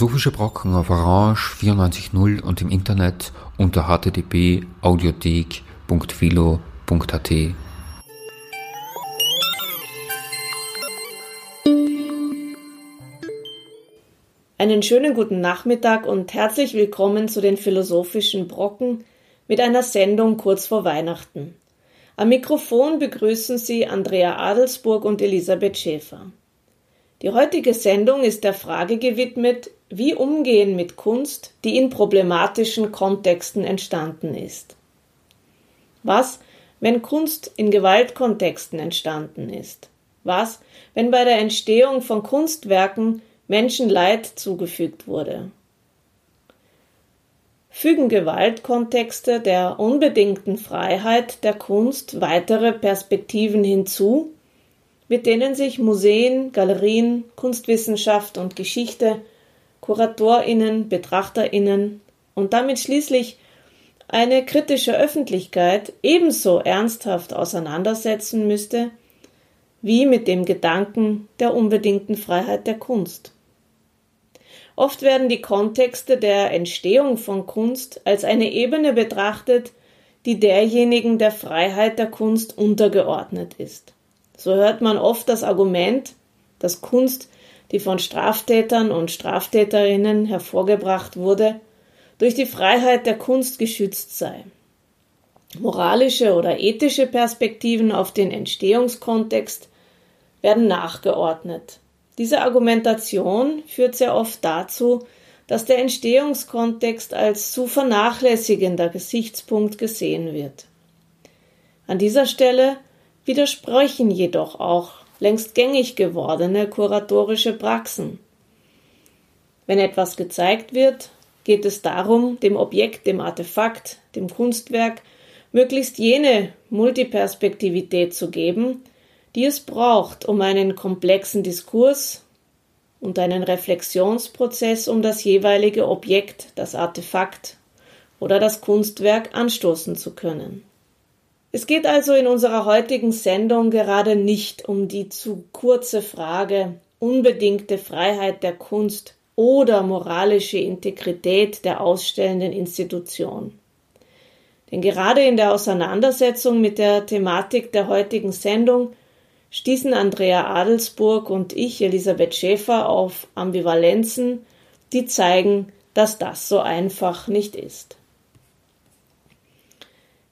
Philosophische Brocken auf Orange 94.0 und im Internet unter http://audiothek.philo.at. Einen schönen guten Nachmittag und herzlich willkommen zu den Philosophischen Brocken mit einer Sendung kurz vor Weihnachten. Am Mikrofon begrüßen Sie Andrea Adelsburg und Elisabeth Schäfer. Die heutige Sendung ist der Frage gewidmet, wie umgehen mit Kunst, die in problematischen Kontexten entstanden ist. Was, wenn Kunst in Gewaltkontexten entstanden ist? Was, wenn bei der Entstehung von Kunstwerken Menschen Leid zugefügt wurde? fügen Gewaltkontexte der unbedingten Freiheit der Kunst weitere Perspektiven hinzu, mit denen sich Museen, Galerien, Kunstwissenschaft und Geschichte, Kuratorinnen, Betrachterinnen und damit schließlich eine kritische Öffentlichkeit ebenso ernsthaft auseinandersetzen müsste wie mit dem Gedanken der unbedingten Freiheit der Kunst. Oft werden die Kontexte der Entstehung von Kunst als eine Ebene betrachtet, die derjenigen der Freiheit der Kunst untergeordnet ist. So hört man oft das Argument, dass Kunst, die von Straftätern und Straftäterinnen hervorgebracht wurde, durch die Freiheit der Kunst geschützt sei. Moralische oder ethische Perspektiven auf den Entstehungskontext werden nachgeordnet. Diese Argumentation führt sehr oft dazu, dass der Entstehungskontext als zu vernachlässigender Gesichtspunkt gesehen wird. An dieser Stelle widersprechen jedoch auch längst gängig gewordene kuratorische Praxen. Wenn etwas gezeigt wird, geht es darum, dem Objekt, dem Artefakt, dem Kunstwerk möglichst jene Multiperspektivität zu geben, die es braucht, um einen komplexen Diskurs und einen Reflexionsprozess um das jeweilige Objekt, das Artefakt oder das Kunstwerk anstoßen zu können. Es geht also in unserer heutigen Sendung gerade nicht um die zu kurze Frage unbedingte Freiheit der Kunst oder moralische Integrität der ausstellenden Institution. Denn gerade in der Auseinandersetzung mit der Thematik der heutigen Sendung stießen Andrea Adelsburg und ich, Elisabeth Schäfer, auf Ambivalenzen, die zeigen, dass das so einfach nicht ist.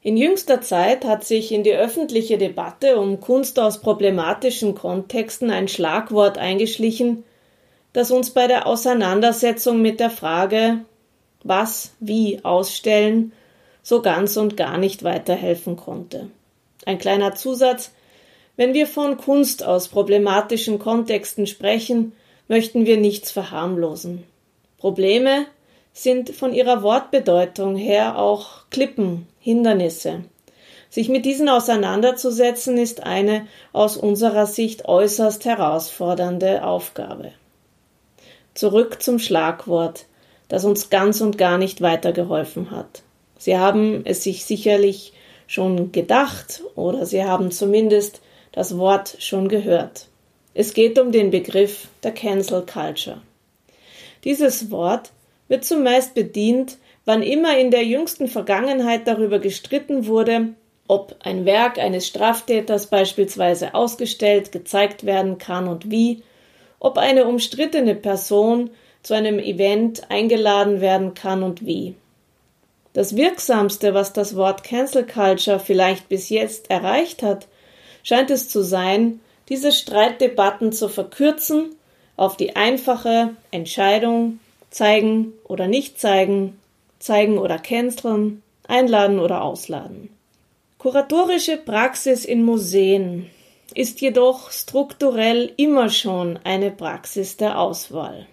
In jüngster Zeit hat sich in die öffentliche Debatte um Kunst aus problematischen Kontexten ein Schlagwort eingeschlichen, das uns bei der Auseinandersetzung mit der Frage, was, wie ausstellen, so ganz und gar nicht weiterhelfen konnte. Ein kleiner Zusatz, wenn wir von Kunst aus problematischen Kontexten sprechen, möchten wir nichts verharmlosen. Probleme sind von ihrer Wortbedeutung her auch Klippen, Hindernisse. Sich mit diesen auseinanderzusetzen ist eine aus unserer Sicht äußerst herausfordernde Aufgabe. Zurück zum Schlagwort, das uns ganz und gar nicht weitergeholfen hat. Sie haben es sich sicherlich schon gedacht oder Sie haben zumindest das Wort schon gehört. Es geht um den Begriff der Cancel Culture. Dieses Wort wird zumeist bedient, wann immer in der jüngsten Vergangenheit darüber gestritten wurde, ob ein Werk eines Straftäters beispielsweise ausgestellt, gezeigt werden kann und wie, ob eine umstrittene Person zu einem Event eingeladen werden kann und wie. Das Wirksamste, was das Wort Cancel Culture vielleicht bis jetzt erreicht hat, scheint es zu sein, diese Streitdebatten zu verkürzen auf die einfache Entscheidung zeigen oder nicht zeigen, zeigen oder canceln, einladen oder ausladen. Kuratorische Praxis in Museen ist jedoch strukturell immer schon eine Praxis der Auswahl.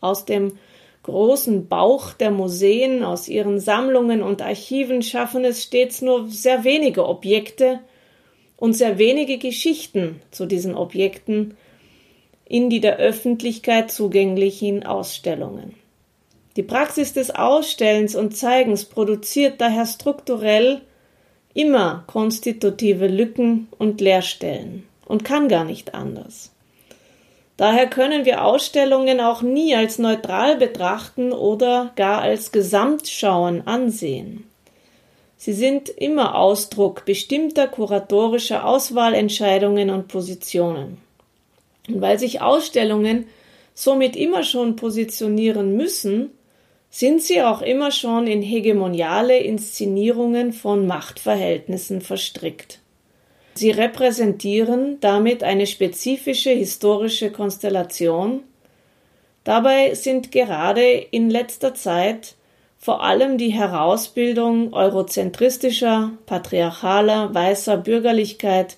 Aus dem großen Bauch der Museen, aus ihren Sammlungen und Archiven schaffen es stets nur sehr wenige Objekte, und sehr wenige Geschichten zu diesen Objekten in die der Öffentlichkeit zugänglichen Ausstellungen. Die Praxis des Ausstellens und Zeigens produziert daher strukturell immer konstitutive Lücken und Leerstellen und kann gar nicht anders. Daher können wir Ausstellungen auch nie als neutral betrachten oder gar als Gesamtschauen ansehen. Sie sind immer Ausdruck bestimmter kuratorischer Auswahlentscheidungen und Positionen. Und weil sich Ausstellungen somit immer schon positionieren müssen, sind sie auch immer schon in hegemoniale Inszenierungen von Machtverhältnissen verstrickt. Sie repräsentieren damit eine spezifische historische Konstellation. Dabei sind gerade in letzter Zeit vor allem die Herausbildung eurozentristischer, patriarchaler, weißer Bürgerlichkeit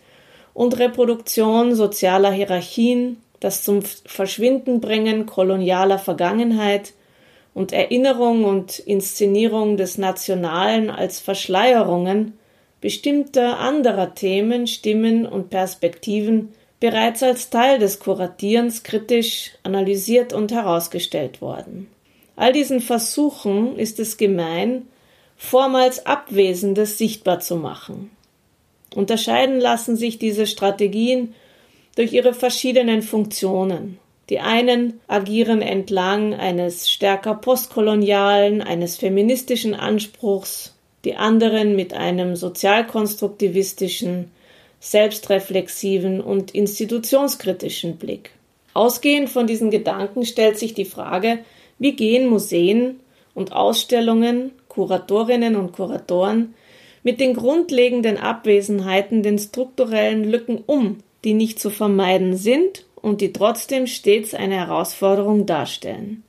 und Reproduktion sozialer Hierarchien, das zum Verschwinden bringen kolonialer Vergangenheit und Erinnerung und Inszenierung des Nationalen als Verschleierungen bestimmter anderer Themen, Stimmen und Perspektiven bereits als Teil des Kuratierens kritisch analysiert und herausgestellt worden. All diesen Versuchen ist es gemein, vormals Abwesendes sichtbar zu machen. Unterscheiden lassen sich diese Strategien durch ihre verschiedenen Funktionen. Die einen agieren entlang eines stärker postkolonialen, eines feministischen Anspruchs, die anderen mit einem sozialkonstruktivistischen, selbstreflexiven und institutionskritischen Blick. Ausgehend von diesen Gedanken stellt sich die Frage, wie gehen Museen und Ausstellungen, Kuratorinnen und Kuratoren mit den grundlegenden Abwesenheiten, den strukturellen Lücken um, die nicht zu vermeiden sind und die trotzdem stets eine Herausforderung darstellen.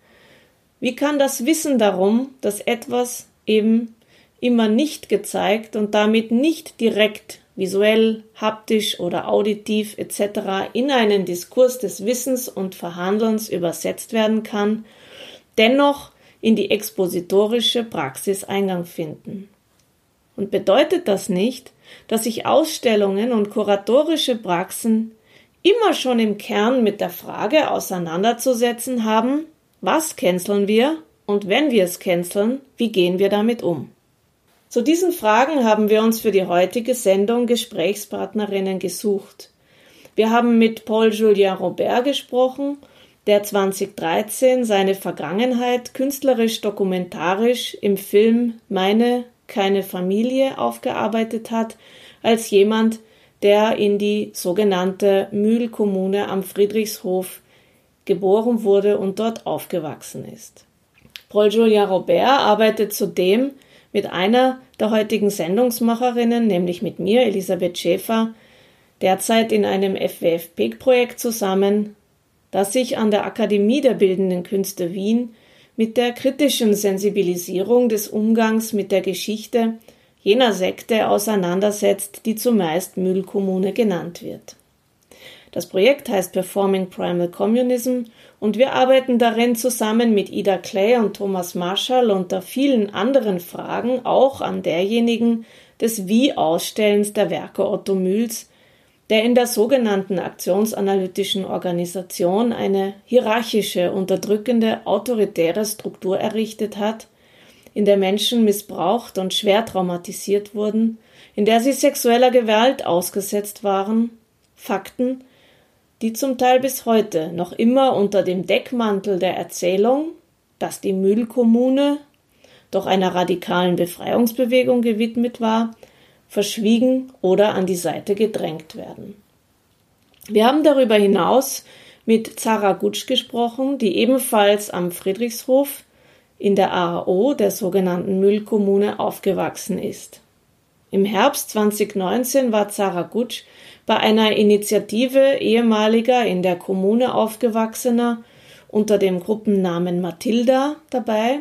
Wie kann das Wissen darum, dass etwas eben immer nicht gezeigt und damit nicht direkt visuell, haptisch oder auditiv etc. in einen Diskurs des Wissens und Verhandelns übersetzt werden kann, dennoch in die expositorische Praxis Eingang finden. Und bedeutet das nicht, dass sich Ausstellungen und kuratorische Praxen immer schon im Kern mit der Frage auseinanderzusetzen haben, was canceln wir und wenn wir es canceln, wie gehen wir damit um? Zu diesen Fragen haben wir uns für die heutige Sendung Gesprächspartnerinnen gesucht. Wir haben mit Paul Julien Robert gesprochen, der 2013 seine Vergangenheit künstlerisch dokumentarisch im Film Meine keine Familie aufgearbeitet hat, als jemand, der in die sogenannte Mühlkommune am Friedrichshof geboren wurde und dort aufgewachsen ist. Paul Julien Robert arbeitet zudem mit einer der heutigen Sendungsmacherinnen, nämlich mit mir, Elisabeth Schäfer, derzeit in einem FWF-PEG-Projekt zusammen, das sich an der Akademie der Bildenden Künste Wien mit der kritischen Sensibilisierung des Umgangs mit der Geschichte jener Sekte auseinandersetzt, die zumeist Müllkommune genannt wird. Das Projekt heißt Performing Primal Communism und wir arbeiten darin zusammen mit Ida Clay und Thomas Marshall unter vielen anderen Fragen auch an derjenigen des Wie-Ausstellens der Werke Otto Mühls, der in der sogenannten aktionsanalytischen Organisation eine hierarchische, unterdrückende, autoritäre Struktur errichtet hat, in der Menschen missbraucht und schwer traumatisiert wurden, in der sie sexueller Gewalt ausgesetzt waren, Fakten, die zum Teil bis heute noch immer unter dem Deckmantel der Erzählung, dass die Mühlkommune doch einer radikalen Befreiungsbewegung gewidmet war, verschwiegen oder an die Seite gedrängt werden. Wir haben darüber hinaus mit Zara Gutsch gesprochen, die ebenfalls am Friedrichshof in der AAO der sogenannten Müllkommune aufgewachsen ist. Im Herbst 2019 war Zara Gutsch bei einer Initiative ehemaliger in der Kommune aufgewachsener unter dem Gruppennamen Matilda dabei,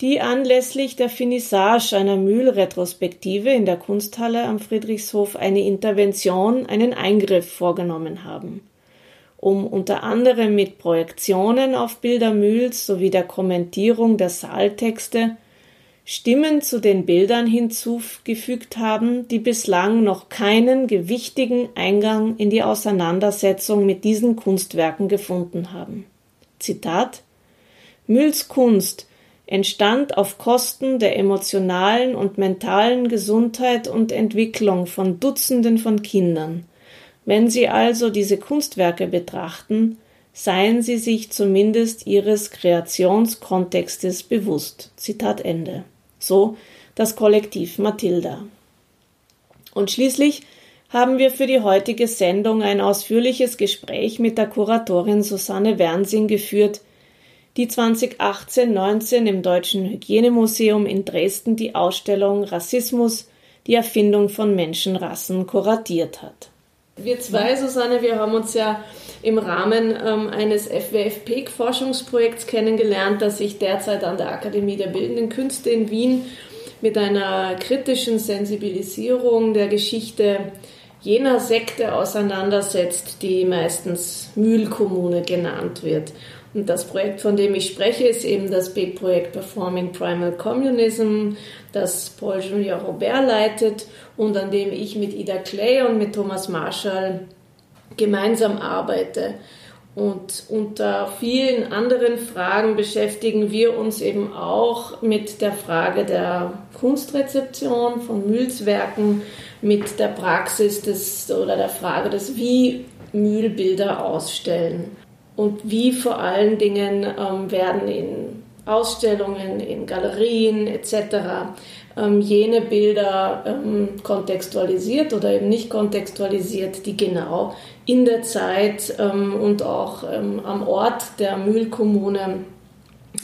die anlässlich der Finissage einer Mühlretrospektive in der Kunsthalle am Friedrichshof eine Intervention, einen Eingriff vorgenommen haben, um unter anderem mit Projektionen auf Bilder Mühls sowie der Kommentierung der Saaltexte Stimmen zu den Bildern hinzugefügt haben, die bislang noch keinen gewichtigen Eingang in die Auseinandersetzung mit diesen Kunstwerken gefunden haben. Zitat Mülls Kunst entstand auf Kosten der emotionalen und mentalen Gesundheit und Entwicklung von Dutzenden von Kindern. Wenn Sie also diese Kunstwerke betrachten, seien sie sich zumindest ihres Kreationskontextes bewusst. Zitat Ende. So das Kollektiv Mathilda. Und schließlich haben wir für die heutige Sendung ein ausführliches Gespräch mit der Kuratorin Susanne Wernsing geführt, die 2018-19 im Deutschen Hygienemuseum in Dresden die Ausstellung Rassismus, die Erfindung von Menschenrassen kuratiert hat. Wir zwei, Susanne, wir haben uns ja im Rahmen ähm, eines FWF-PEG-Forschungsprojekts kennengelernt, das sich derzeit an der Akademie der Bildenden Künste in Wien mit einer kritischen Sensibilisierung der Geschichte jener Sekte auseinandersetzt, die meistens Mühlkommune genannt wird. Und das Projekt, von dem ich spreche, ist eben das Big-Projekt Performing Primal Communism, das Paul Junior Robert leitet und an dem ich mit Ida Clay und mit Thomas Marshall gemeinsam arbeite. Und unter vielen anderen Fragen beschäftigen wir uns eben auch mit der Frage der Kunstrezeption von Mühlswerken, mit der Praxis des oder der Frage des, wie Mühlbilder ausstellen und wie vor allen Dingen ähm, werden in Ausstellungen, in Galerien etc. Ähm, jene Bilder ähm, kontextualisiert oder eben nicht kontextualisiert, die genau in der Zeit ähm, und auch ähm, am Ort der Mühlkommune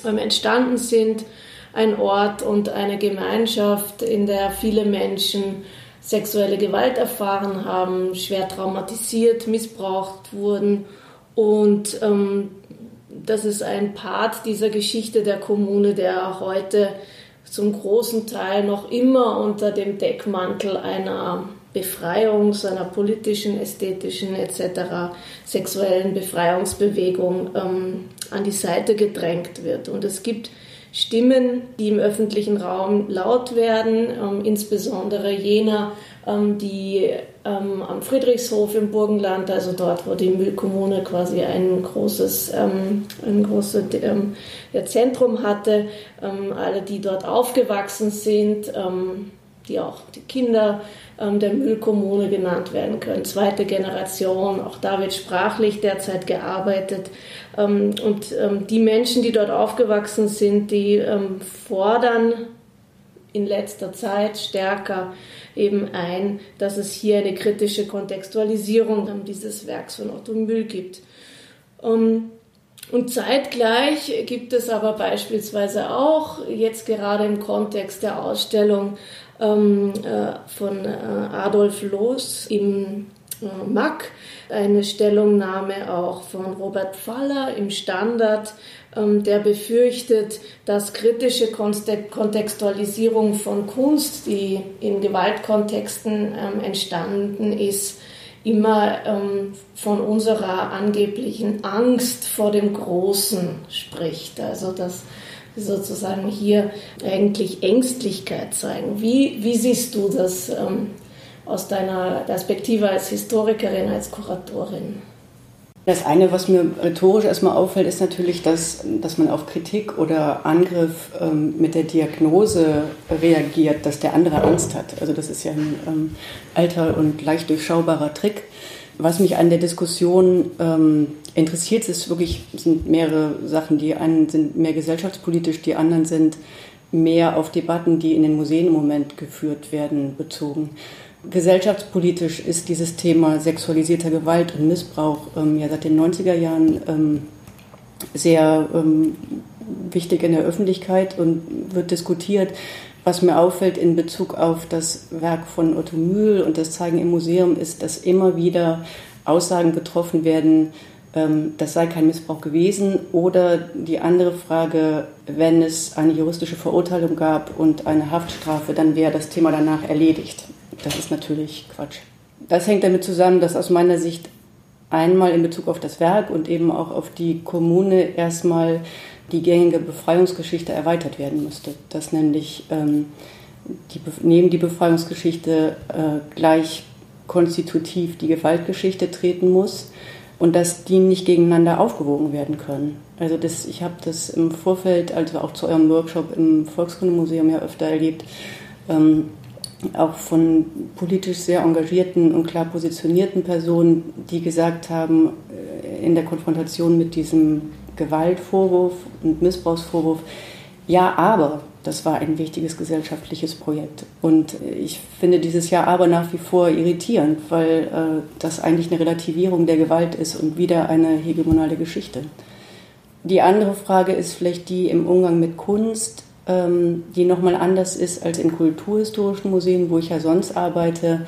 ähm, entstanden sind. Ein Ort und eine Gemeinschaft, in der viele Menschen sexuelle Gewalt erfahren haben, schwer traumatisiert, missbraucht wurden und ähm, das ist ein Part dieser Geschichte der Kommune, der heute zum großen Teil noch immer unter dem Deckmantel einer Befreiung, seiner politischen, ästhetischen etc. sexuellen Befreiungsbewegung ähm, an die Seite gedrängt wird. Und es gibt Stimmen, die im öffentlichen Raum laut werden, ähm, insbesondere jener, ähm, die ähm, am Friedrichshof im Burgenland, also dort, wo die Müllkommune quasi ein großes, ähm, ein großes ähm, ja, Zentrum hatte, ähm, alle, die dort aufgewachsen sind, die auch die Kinder der Müllkommune genannt werden können, zweite Generation, auch da wird sprachlich derzeit gearbeitet. und die Menschen, die dort aufgewachsen sind, die fordern in letzter Zeit stärker eben ein, dass es hier eine kritische Kontextualisierung dieses Werks von Otto Müll gibt. Ähm, und zeitgleich gibt es aber beispielsweise auch, jetzt gerade im Kontext der Ausstellung ähm, äh, von äh, Adolf Loos im äh, MAC, eine Stellungnahme auch von Robert Faller im Standard, der befürchtet, dass kritische Kontextualisierung von Kunst, die in Gewaltkontexten ähm, entstanden ist, immer ähm, von unserer angeblichen Angst vor dem Großen spricht. Also dass sozusagen hier eigentlich Ängstlichkeit zeigen. Wie, wie siehst du das aus deiner Perspektive als Historikerin, als Kuratorin? Das eine, was mir rhetorisch erstmal auffällt, ist natürlich, dass, dass man auf Kritik oder Angriff ähm, mit der Diagnose reagiert, dass der andere Angst hat. Also das ist ja ein ähm, alter und leicht durchschaubarer Trick. Was mich an der Diskussion ähm, interessiert, ist wirklich, sind mehrere Sachen. Die einen sind mehr gesellschaftspolitisch, die anderen sind mehr auf Debatten, die in den Museen im Moment geführt werden, bezogen. Gesellschaftspolitisch ist dieses Thema sexualisierter Gewalt und Missbrauch ähm, ja seit den 90er Jahren ähm, sehr ähm, wichtig in der Öffentlichkeit und wird diskutiert. Was mir auffällt in Bezug auf das Werk von Otto Mühl und das Zeigen im Museum ist, dass immer wieder Aussagen getroffen werden, ähm, das sei kein Missbrauch gewesen. Oder die andere Frage, wenn es eine juristische Verurteilung gab und eine Haftstrafe, dann wäre das Thema danach erledigt. Das ist natürlich Quatsch. Das hängt damit zusammen, dass aus meiner Sicht einmal in Bezug auf das Werk und eben auch auf die Kommune erstmal die gängige Befreiungsgeschichte erweitert werden müsste. Dass nämlich ähm, die, neben die Befreiungsgeschichte äh, gleich konstitutiv die Gewaltgeschichte treten muss und dass die nicht gegeneinander aufgewogen werden können. Also das, ich habe das im Vorfeld, also auch zu eurem Workshop im Volkskundemuseum ja öfter erlebt, ähm, auch von politisch sehr engagierten und klar positionierten Personen, die gesagt haben, äh, in der Konfrontation mit diesem Gewaltvorwurf und Missbrauchsvorwurf, ja, aber das war ein wichtiges gesellschaftliches Projekt. Und ich finde dieses Ja, aber nach wie vor irritierend, weil äh, das eigentlich eine Relativierung der Gewalt ist und wieder eine hegemonale Geschichte. Die andere Frage ist vielleicht die im Umgang mit Kunst, die nochmal anders ist als in kulturhistorischen Museen, wo ich ja sonst arbeite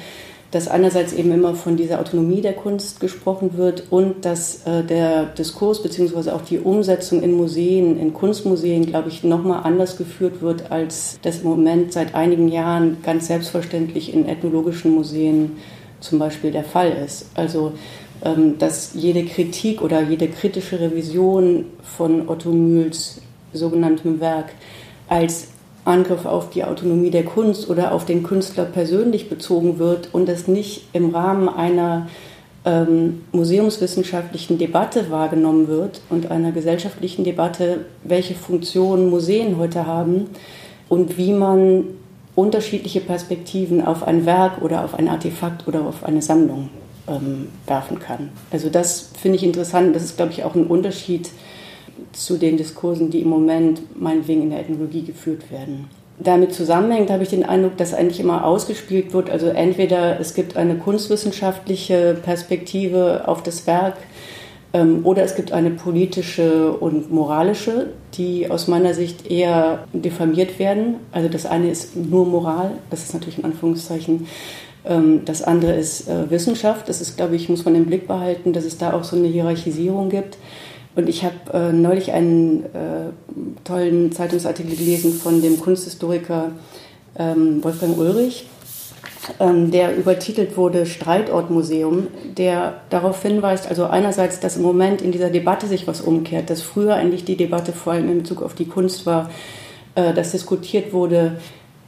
dass einerseits eben immer von dieser Autonomie der Kunst gesprochen wird und dass äh, der Diskurs bzw. auch die Umsetzung in Museen, in Kunstmuseen, glaube ich, nochmal anders geführt wird, als das im Moment seit einigen Jahren ganz selbstverständlich in ethnologischen Museen zum Beispiel der Fall ist. Also ähm, dass jede Kritik oder jede kritische Revision von Otto Mühls sogenanntem Werk als Angriff auf die Autonomie der Kunst oder auf den Künstler persönlich bezogen wird und es nicht im Rahmen einer ähm, museumswissenschaftlichen Debatte wahrgenommen wird und einer gesellschaftlichen Debatte, welche Funktionen Museen heute haben und wie man unterschiedliche Perspektiven auf ein Werk oder auf ein Artefakt oder auf eine Sammlung ähm, werfen kann. Also das finde ich interessant. Das ist, glaube ich, auch ein Unterschied zu den Diskursen, die im Moment meinetwegen in der Ethnologie geführt werden. Damit zusammenhängt, habe ich den Eindruck, dass eigentlich immer ausgespielt wird. Also entweder es gibt eine kunstwissenschaftliche Perspektive auf das Werk ähm, oder es gibt eine politische und moralische, die aus meiner Sicht eher diffamiert werden. Also das eine ist nur Moral, das ist natürlich in Anführungszeichen. Ähm, das andere ist äh, Wissenschaft. Das ist, glaube ich, muss man im Blick behalten, dass es da auch so eine Hierarchisierung gibt. Und ich habe äh, neulich einen äh, tollen Zeitungsartikel gelesen von dem Kunsthistoriker ähm, Wolfgang Ulrich, ähm, der übertitelt wurde Streitort-Museum, der darauf hinweist, also einerseits, dass im Moment in dieser Debatte sich was umkehrt, dass früher eigentlich die Debatte vor allem in Bezug auf die Kunst war, äh, dass diskutiert wurde,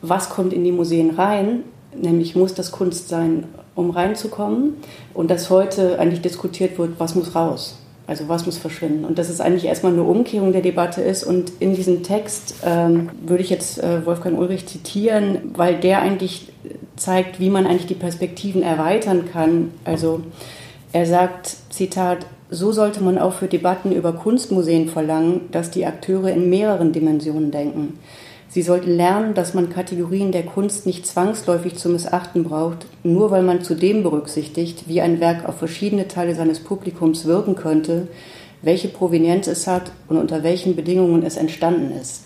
was kommt in die Museen rein, nämlich muss das Kunst sein, um reinzukommen, und dass heute eigentlich diskutiert wird, was muss raus. Also was muss verschwinden? Und dass es eigentlich erstmal eine Umkehrung der Debatte ist. Und in diesem Text ähm, würde ich jetzt äh, Wolfgang Ulrich zitieren, weil der eigentlich zeigt, wie man eigentlich die Perspektiven erweitern kann. Also er sagt, Zitat, so sollte man auch für Debatten über Kunstmuseen verlangen, dass die Akteure in mehreren Dimensionen denken. Sie sollten lernen, dass man Kategorien der Kunst nicht zwangsläufig zu missachten braucht, nur weil man zudem berücksichtigt, wie ein Werk auf verschiedene Teile seines Publikums wirken könnte, welche Provenienz es hat und unter welchen Bedingungen es entstanden ist.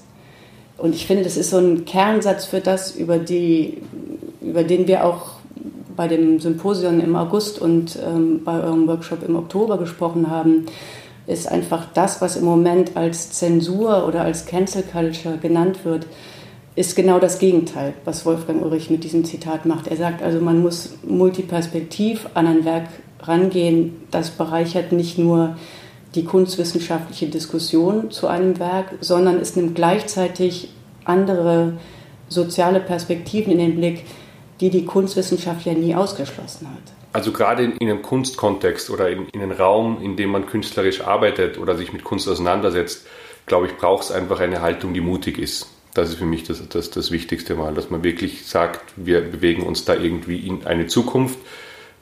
Und ich finde, das ist so ein Kernsatz für das, über, die, über den wir auch bei dem Symposion im August und ähm, bei eurem Workshop im Oktober gesprochen haben ist einfach das, was im Moment als Zensur oder als Cancel Culture genannt wird, ist genau das Gegenteil, was Wolfgang Ulrich mit diesem Zitat macht. Er sagt also, man muss multiperspektiv an ein Werk rangehen. Das bereichert nicht nur die kunstwissenschaftliche Diskussion zu einem Werk, sondern es nimmt gleichzeitig andere soziale Perspektiven in den Blick, die die Kunstwissenschaft ja nie ausgeschlossen hat. Also gerade in, einem Kunstkontext oder in, in einem Raum, in dem man künstlerisch arbeitet oder sich mit Kunst auseinandersetzt, glaube ich, braucht es einfach eine Haltung, die mutig ist. Das ist für mich das, das, das Wichtigste mal, dass man wirklich sagt, wir bewegen uns da irgendwie in eine Zukunft.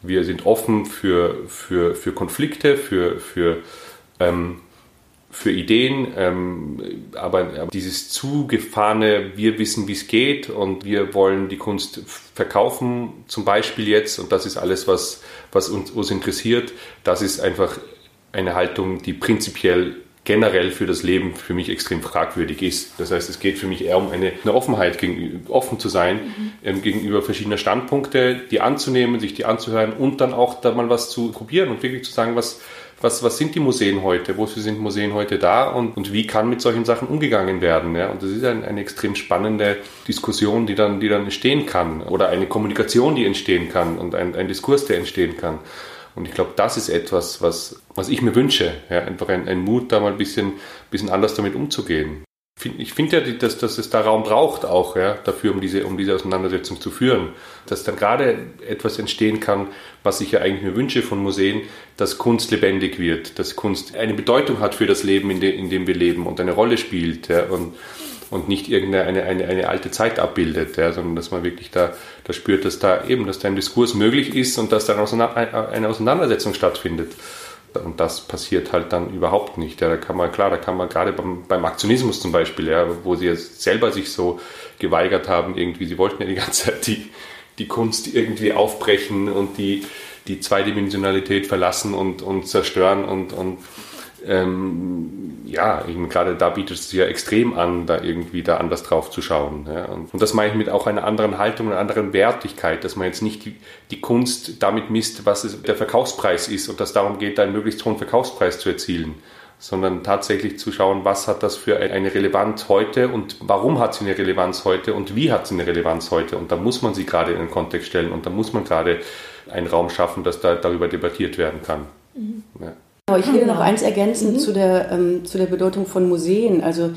Wir sind offen für, für, für Konflikte, für, für ähm, für Ideen, ähm, aber, aber dieses zugefahrene, wir wissen, wie es geht und wir wollen die Kunst verkaufen, zum Beispiel jetzt, und das ist alles, was, was uns, uns interessiert, das ist einfach eine Haltung, die prinzipiell generell für das Leben für mich extrem fragwürdig ist. Das heißt, es geht für mich eher um eine, eine Offenheit, gegenüber, offen zu sein mhm. ähm, gegenüber verschiedener Standpunkte, die anzunehmen, sich die anzuhören und dann auch da mal was zu probieren und wirklich zu sagen, was, was, was sind die Museen heute, wofür sind Museen heute da und, und wie kann mit solchen Sachen umgegangen werden. Ja? Und das ist ein, eine extrem spannende Diskussion, die dann, die dann entstehen kann oder eine Kommunikation, die entstehen kann und ein, ein Diskurs, der entstehen kann. Und ich glaube, das ist etwas, was, was ich mir wünsche. Ja? Einfach ein, ein Mut, da mal ein bisschen, bisschen anders damit umzugehen ich finde ja, dass, dass es da Raum braucht auch ja, dafür, um diese, um diese Auseinandersetzung zu führen. Dass dann gerade etwas entstehen kann, was ich ja eigentlich mir wünsche von Museen, dass Kunst lebendig wird, dass Kunst eine Bedeutung hat für das Leben, in, de, in dem wir leben und eine Rolle spielt. Ja, und und nicht irgendeine eine, eine, eine alte Zeit abbildet, ja, sondern dass man wirklich da, da spürt, dass da eben, dass da ein Diskurs möglich ist und dass da eine Auseinandersetzung stattfindet. Und das passiert halt dann überhaupt nicht. Ja, da kann man, klar, da kann man gerade beim, beim Aktionismus zum Beispiel, ja, wo sie jetzt selber sich so geweigert haben, irgendwie, sie wollten ja die ganze Zeit die, die Kunst irgendwie aufbrechen und die, die Zweidimensionalität verlassen und, und zerstören und, und ähm, ja, meine, gerade da bietet es sich ja extrem an, da irgendwie da anders drauf zu schauen. Ja. Und, und, das meine ich mit auch einer anderen Haltung, einer anderen Wertigkeit, dass man jetzt nicht die, die Kunst damit misst, was es, der Verkaufspreis ist und dass darum geht, einen möglichst hohen Verkaufspreis zu erzielen, sondern tatsächlich zu schauen, was hat das für eine Relevanz heute und warum hat sie eine Relevanz heute und wie hat sie eine Relevanz heute. Und da muss man sie gerade in den Kontext stellen und da muss man gerade einen Raum schaffen, dass da darüber debattiert werden kann. Mhm. Ja. Genau, ich will noch eins ergänzen mhm. zu, der, ähm, zu der Bedeutung von Museen. Also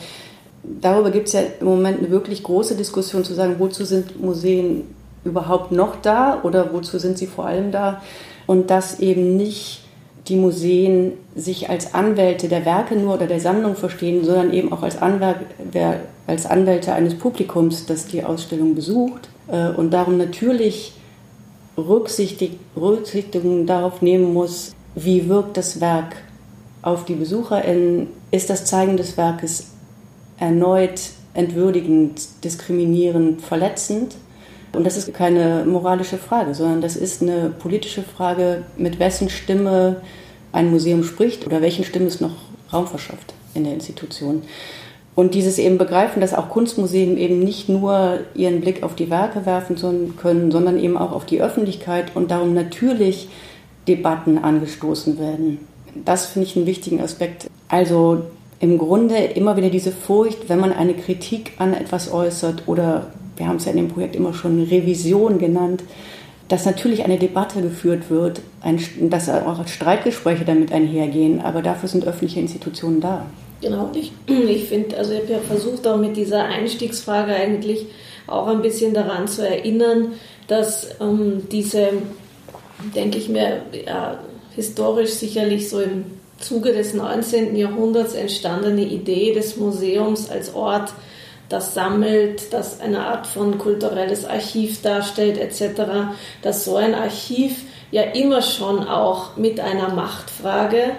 darüber gibt es ja im Moment eine wirklich große Diskussion zu sagen, wozu sind Museen überhaupt noch da oder wozu sind sie vor allem da? Und dass eben nicht die Museen sich als Anwälte der Werke nur oder der Sammlung verstehen, sondern eben auch als, Anwär als Anwälte eines Publikums, das die Ausstellung besucht äh, und darum natürlich Rücksichtigung darauf nehmen muss, wie wirkt das Werk auf die BesucherInnen? Ist das Zeigen des Werkes erneut entwürdigend, diskriminierend, verletzend? Und das ist keine moralische Frage, sondern das ist eine politische Frage, mit wessen Stimme ein Museum spricht oder welchen Stimmen es noch Raum verschafft in der Institution. Und dieses eben begreifen, dass auch Kunstmuseen eben nicht nur ihren Blick auf die Werke werfen können, sondern eben auch auf die Öffentlichkeit und darum natürlich Debatten angestoßen werden. Das finde ich einen wichtigen Aspekt. Also im Grunde immer wieder diese Furcht, wenn man eine Kritik an etwas äußert oder wir haben es ja in dem Projekt immer schon Revision genannt, dass natürlich eine Debatte geführt wird, ein, dass auch Streitgespräche damit einhergehen, aber dafür sind öffentliche Institutionen da. Genau, ich, ich finde, also ich habe ja versucht, auch mit dieser Einstiegsfrage eigentlich auch ein bisschen daran zu erinnern, dass ähm, diese denke ich mir, ja, historisch sicherlich so im Zuge des 19. Jahrhunderts entstandene Idee des Museums als Ort, das sammelt, das eine Art von kulturelles Archiv darstellt etc., dass so ein Archiv ja immer schon auch mit einer Machtfrage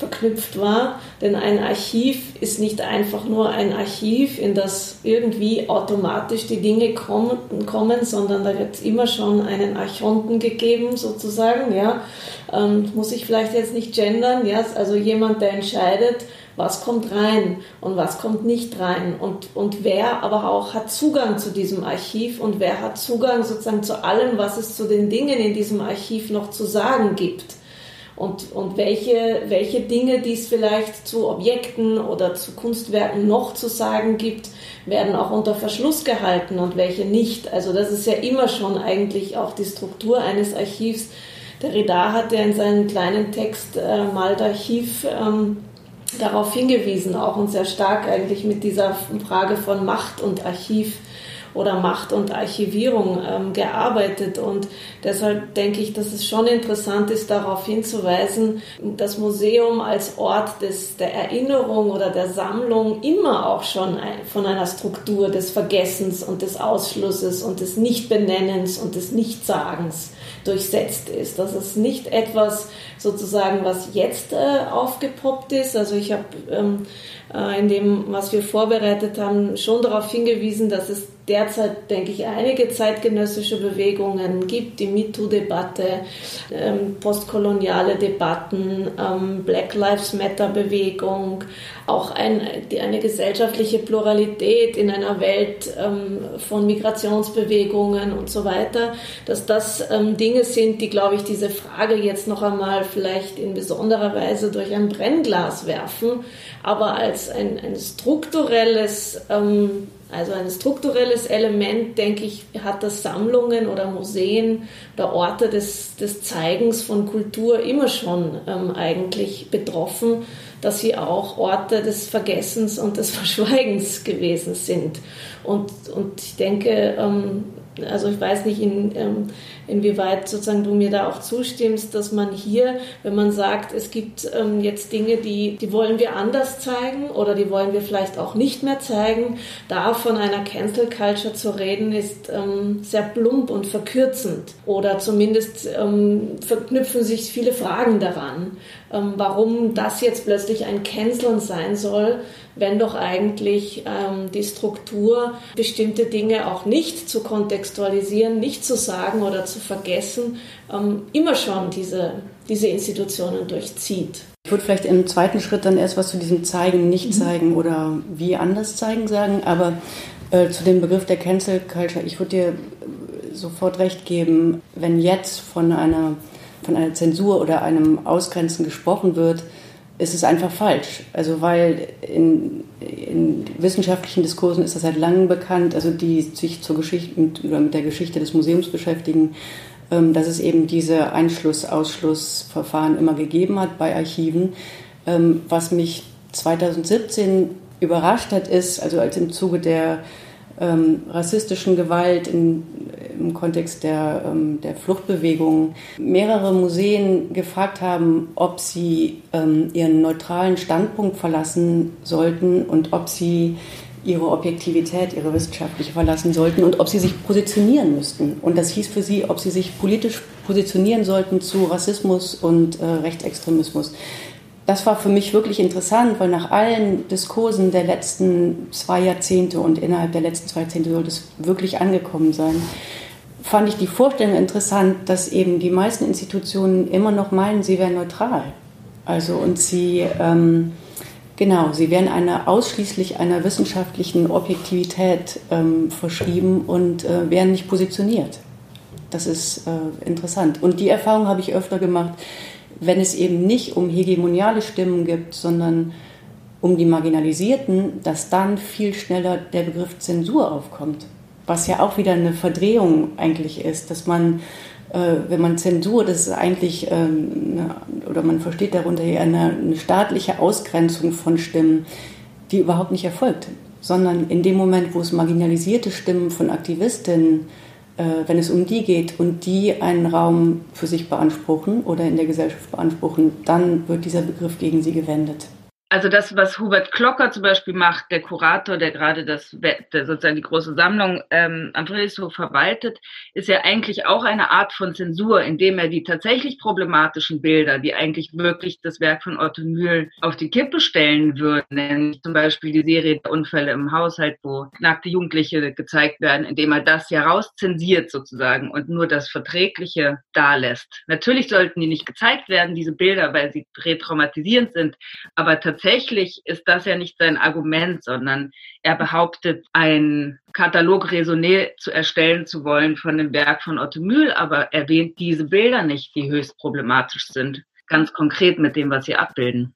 verknüpft war. Denn ein Archiv ist nicht einfach nur ein Archiv, in das irgendwie automatisch die Dinge kommen, kommen sondern da wird es immer schon einen Archonten gegeben, sozusagen. Ja. Ähm, muss ich vielleicht jetzt nicht gendern, ja? also jemand, der entscheidet, was kommt rein und was kommt nicht rein und, und wer aber auch hat Zugang zu diesem Archiv und wer hat Zugang sozusagen zu allem, was es zu den Dingen in diesem Archiv noch zu sagen gibt und, und welche, welche Dinge, die es vielleicht zu Objekten oder zu Kunstwerken noch zu sagen gibt, werden auch unter Verschluss gehalten und welche nicht. Also das ist ja immer schon eigentlich auch die Struktur eines Archivs. Der Rida hat ja in seinem kleinen Text äh, Archiv ähm, darauf hingewiesen, auch und sehr stark eigentlich mit dieser Frage von Macht und Archiv oder Macht und Archivierung ähm, gearbeitet. Und deshalb denke ich, dass es schon interessant ist, darauf hinzuweisen, das Museum als Ort des, der Erinnerung oder der Sammlung immer auch schon ein, von einer Struktur des Vergessens und des Ausschlusses und des Nichtbenennens und des Nichtsagens durchsetzt ist. Das ist nicht etwas sozusagen, was jetzt äh, aufgepoppt ist. Also ich habe ähm, äh, in dem, was wir vorbereitet haben, schon darauf hingewiesen, dass es derzeit, denke ich, einige zeitgenössische Bewegungen gibt, die MeToo-Debatte, ähm, postkoloniale Debatten, ähm, Black Lives Matter-Bewegung, auch ein, die, eine gesellschaftliche Pluralität in einer Welt ähm, von Migrationsbewegungen und so weiter, dass das ähm, Dinge sind, die, glaube ich, diese Frage jetzt noch einmal vielleicht in besonderer Weise durch ein Brennglas werfen, aber als ein, ein strukturelles ähm, also ein strukturelles Element, denke ich, hat das Sammlungen oder Museen oder Orte des, des Zeigens von Kultur immer schon ähm, eigentlich betroffen, dass sie auch Orte des Vergessens und des Verschweigens gewesen sind. Und, und ich denke, ähm, also ich weiß nicht, in, ähm, inwieweit sozusagen du mir da auch zustimmst, dass man hier, wenn man sagt, es gibt ähm, jetzt Dinge, die, die wollen wir anders zeigen oder die wollen wir vielleicht auch nicht mehr zeigen, da von einer Cancel Culture zu reden, ist ähm, sehr plump und verkürzend. Oder zumindest ähm, verknüpfen sich viele Fragen daran, ähm, warum das jetzt plötzlich ein Canceln sein soll, wenn doch eigentlich ähm, die Struktur bestimmte Dinge auch nicht zu kontextualisieren, nicht zu sagen oder zu vergessen, ähm, immer schon diese, diese Institutionen durchzieht. Ich würde vielleicht im zweiten Schritt dann erst was zu diesem Zeigen, nicht mhm. zeigen oder wie anders zeigen sagen, aber äh, zu dem Begriff der Cancel Culture, ich würde dir sofort recht geben, wenn jetzt von einer, von einer Zensur oder einem Ausgrenzen gesprochen wird, ist es einfach falsch. Also weil in, in, wissenschaftlichen Diskursen ist das seit langem bekannt, also die sich zur Geschichte mit, mit der Geschichte des Museums beschäftigen, ähm, dass es eben diese Einschluss-Ausschlussverfahren immer gegeben hat bei Archiven. Ähm, was mich 2017 überrascht hat, ist, also als im Zuge der ähm, rassistischen Gewalt in, im Kontext der, ähm, der Fluchtbewegung mehrere Museen gefragt haben, ob sie ähm, ihren neutralen Standpunkt verlassen sollten und ob sie ihre Objektivität, ihre wissenschaftliche verlassen sollten und ob sie sich positionieren müssten. Und das hieß für sie, ob sie sich politisch positionieren sollten zu Rassismus und äh, Rechtsextremismus das war für mich wirklich interessant, weil nach allen Diskursen der letzten zwei Jahrzehnte und innerhalb der letzten zwei Jahrzehnte sollte es wirklich angekommen sein, fand ich die Vorstellung interessant, dass eben die meisten Institutionen immer noch meinen, sie wären neutral. Also und sie, ähm, genau, sie werden einer ausschließlich einer wissenschaftlichen Objektivität ähm, verschrieben und äh, werden nicht positioniert. Das ist äh, interessant. Und die Erfahrung habe ich öfter gemacht wenn es eben nicht um hegemoniale Stimmen gibt, sondern um die Marginalisierten, dass dann viel schneller der Begriff Zensur aufkommt. Was ja auch wieder eine Verdrehung eigentlich ist, dass man, äh, wenn man Zensur, das ist eigentlich, ähm, oder man versteht darunter eine, eine staatliche Ausgrenzung von Stimmen, die überhaupt nicht erfolgt, sondern in dem Moment, wo es marginalisierte Stimmen von Aktivistinnen äh, wenn es um die geht und die einen Raum für sich beanspruchen oder in der Gesellschaft beanspruchen, dann wird dieser Begriff gegen sie gewendet. Also das, was Hubert Klocker zum Beispiel macht, der Kurator, der gerade das, der sozusagen die große Sammlung ähm, am Friedrichshof verwaltet, ist ja eigentlich auch eine Art von Zensur, indem er die tatsächlich problematischen Bilder, die eigentlich wirklich das Werk von Otto Mühl auf die Kippe stellen würden, nämlich zum Beispiel die Serie der Unfälle im Haushalt, wo nackte Jugendliche gezeigt werden, indem er das ja rauszensiert sozusagen und nur das Verträgliche dalässt. Natürlich sollten die nicht gezeigt werden, diese Bilder, weil sie retraumatisierend sind, aber tatsächlich tatsächlich ist das ja nicht sein Argument, sondern er behauptet, ein Katalog Raisonné zu erstellen zu wollen von dem Werk von Otto Mühl, aber erwähnt diese Bilder nicht, die höchst problematisch sind, ganz konkret mit dem, was sie abbilden.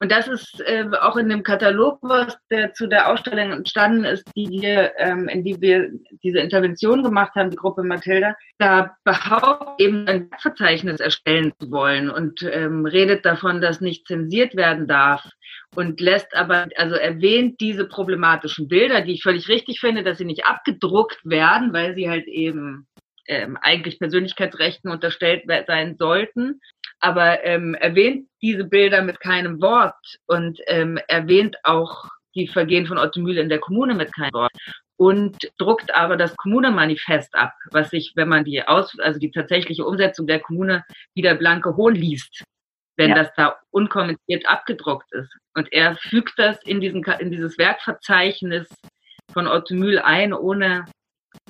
Und das ist äh, auch in dem Katalog, was der, zu der Ausstellung entstanden ist, die wir, ähm, in die wir diese Intervention gemacht haben, die Gruppe Mathilda, da behauptet eben ein Verzeichnis erstellen zu wollen und ähm, redet davon, dass nicht zensiert werden darf und lässt aber, also erwähnt diese problematischen Bilder, die ich völlig richtig finde, dass sie nicht abgedruckt werden, weil sie halt eben ähm, eigentlich Persönlichkeitsrechten unterstellt sein sollten aber ähm, erwähnt diese Bilder mit keinem Wort und ähm, erwähnt auch die Vergehen von Otto Mühle in der Kommune mit keinem Wort und druckt aber das Kommune-Manifest ab, was sich, wenn man die aus, also die tatsächliche Umsetzung der Kommune wieder blanke Hohn liest, wenn ja. das da unkommentiert abgedruckt ist. Und er fügt das in diesen, in dieses Werkverzeichnis von Otto Mühl ein, ohne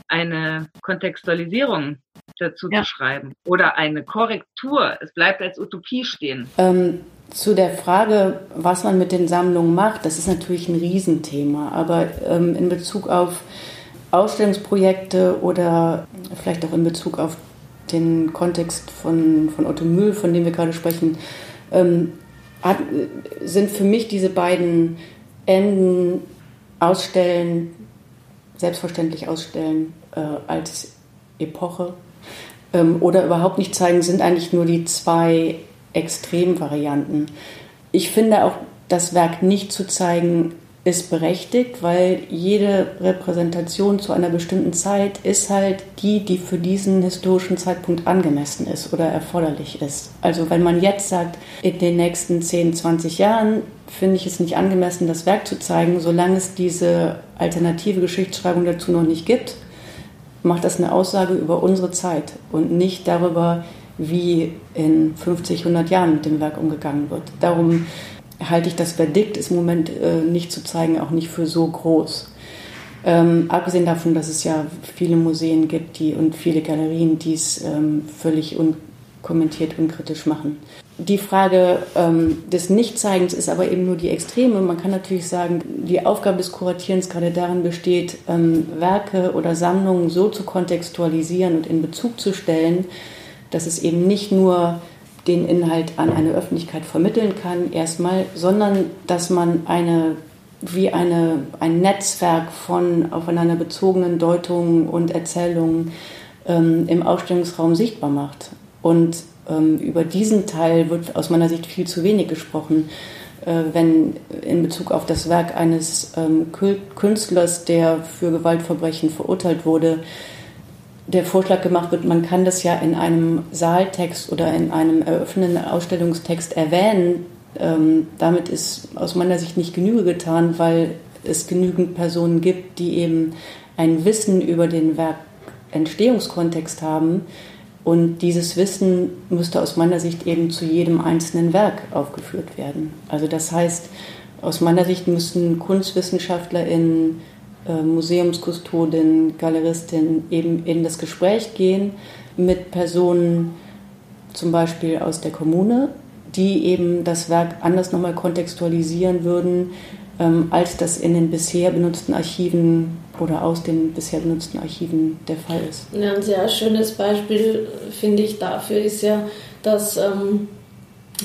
eine Kontextualisierung dazu ja. zu schreiben oder eine Korrektur. Es bleibt als Utopie stehen. Ähm, zu der Frage, was man mit den Sammlungen macht, das ist natürlich ein Riesenthema. Aber ähm, in Bezug auf Ausstellungsprojekte oder vielleicht auch in Bezug auf den Kontext von, von Otto Mühl, von dem wir gerade sprechen, ähm, hat, sind für mich diese beiden Enden Ausstellen, selbstverständlich ausstellen äh, als Epoche ähm, oder überhaupt nicht zeigen, sind eigentlich nur die zwei Extremvarianten. Ich finde auch, das Werk nicht zu zeigen, ist berechtigt, weil jede Repräsentation zu einer bestimmten Zeit ist halt die, die für diesen historischen Zeitpunkt angemessen ist oder erforderlich ist. Also wenn man jetzt sagt, in den nächsten 10, 20 Jahren finde ich es nicht angemessen, das Werk zu zeigen, solange es diese alternative Geschichtsschreibung dazu noch nicht gibt, macht das eine Aussage über unsere Zeit und nicht darüber, wie in 50, 100 Jahren mit dem Werk umgegangen wird. Darum halte ich das Verdikt ist im Moment äh, nicht zu zeigen, auch nicht für so groß. Ähm, abgesehen davon, dass es ja viele Museen gibt die, und viele Galerien, die es ähm, völlig unkommentiert, unkritisch machen. Die Frage ähm, des Nichtzeigens ist aber eben nur die Extreme. Man kann natürlich sagen, die Aufgabe des Kuratierens gerade darin besteht, ähm, Werke oder Sammlungen so zu kontextualisieren und in Bezug zu stellen, dass es eben nicht nur den Inhalt an eine Öffentlichkeit vermitteln kann, erstmal, sondern dass man eine wie eine, ein Netzwerk von aufeinander bezogenen Deutungen und Erzählungen ähm, im Ausstellungsraum sichtbar macht. Und ähm, über diesen Teil wird aus meiner Sicht viel zu wenig gesprochen, äh, wenn in Bezug auf das Werk eines ähm, Künstlers, der für Gewaltverbrechen verurteilt wurde, der Vorschlag gemacht wird, man kann das ja in einem Saaltext oder in einem eröffnenden Ausstellungstext erwähnen. Ähm, damit ist aus meiner Sicht nicht Genüge getan, weil es genügend Personen gibt, die eben ein Wissen über den Werkentstehungskontext haben. Und dieses Wissen müsste aus meiner Sicht eben zu jedem einzelnen Werk aufgeführt werden. Also das heißt, aus meiner Sicht müssten KunstwissenschaftlerInnen Museumskustodin, Galeristin eben in das Gespräch gehen mit Personen zum Beispiel aus der Kommune, die eben das Werk anders nochmal kontextualisieren würden, ähm, als das in den bisher benutzten Archiven oder aus den bisher benutzten Archiven der Fall ist. Ja, ein sehr schönes Beispiel, finde ich, dafür ist ja, dass ähm,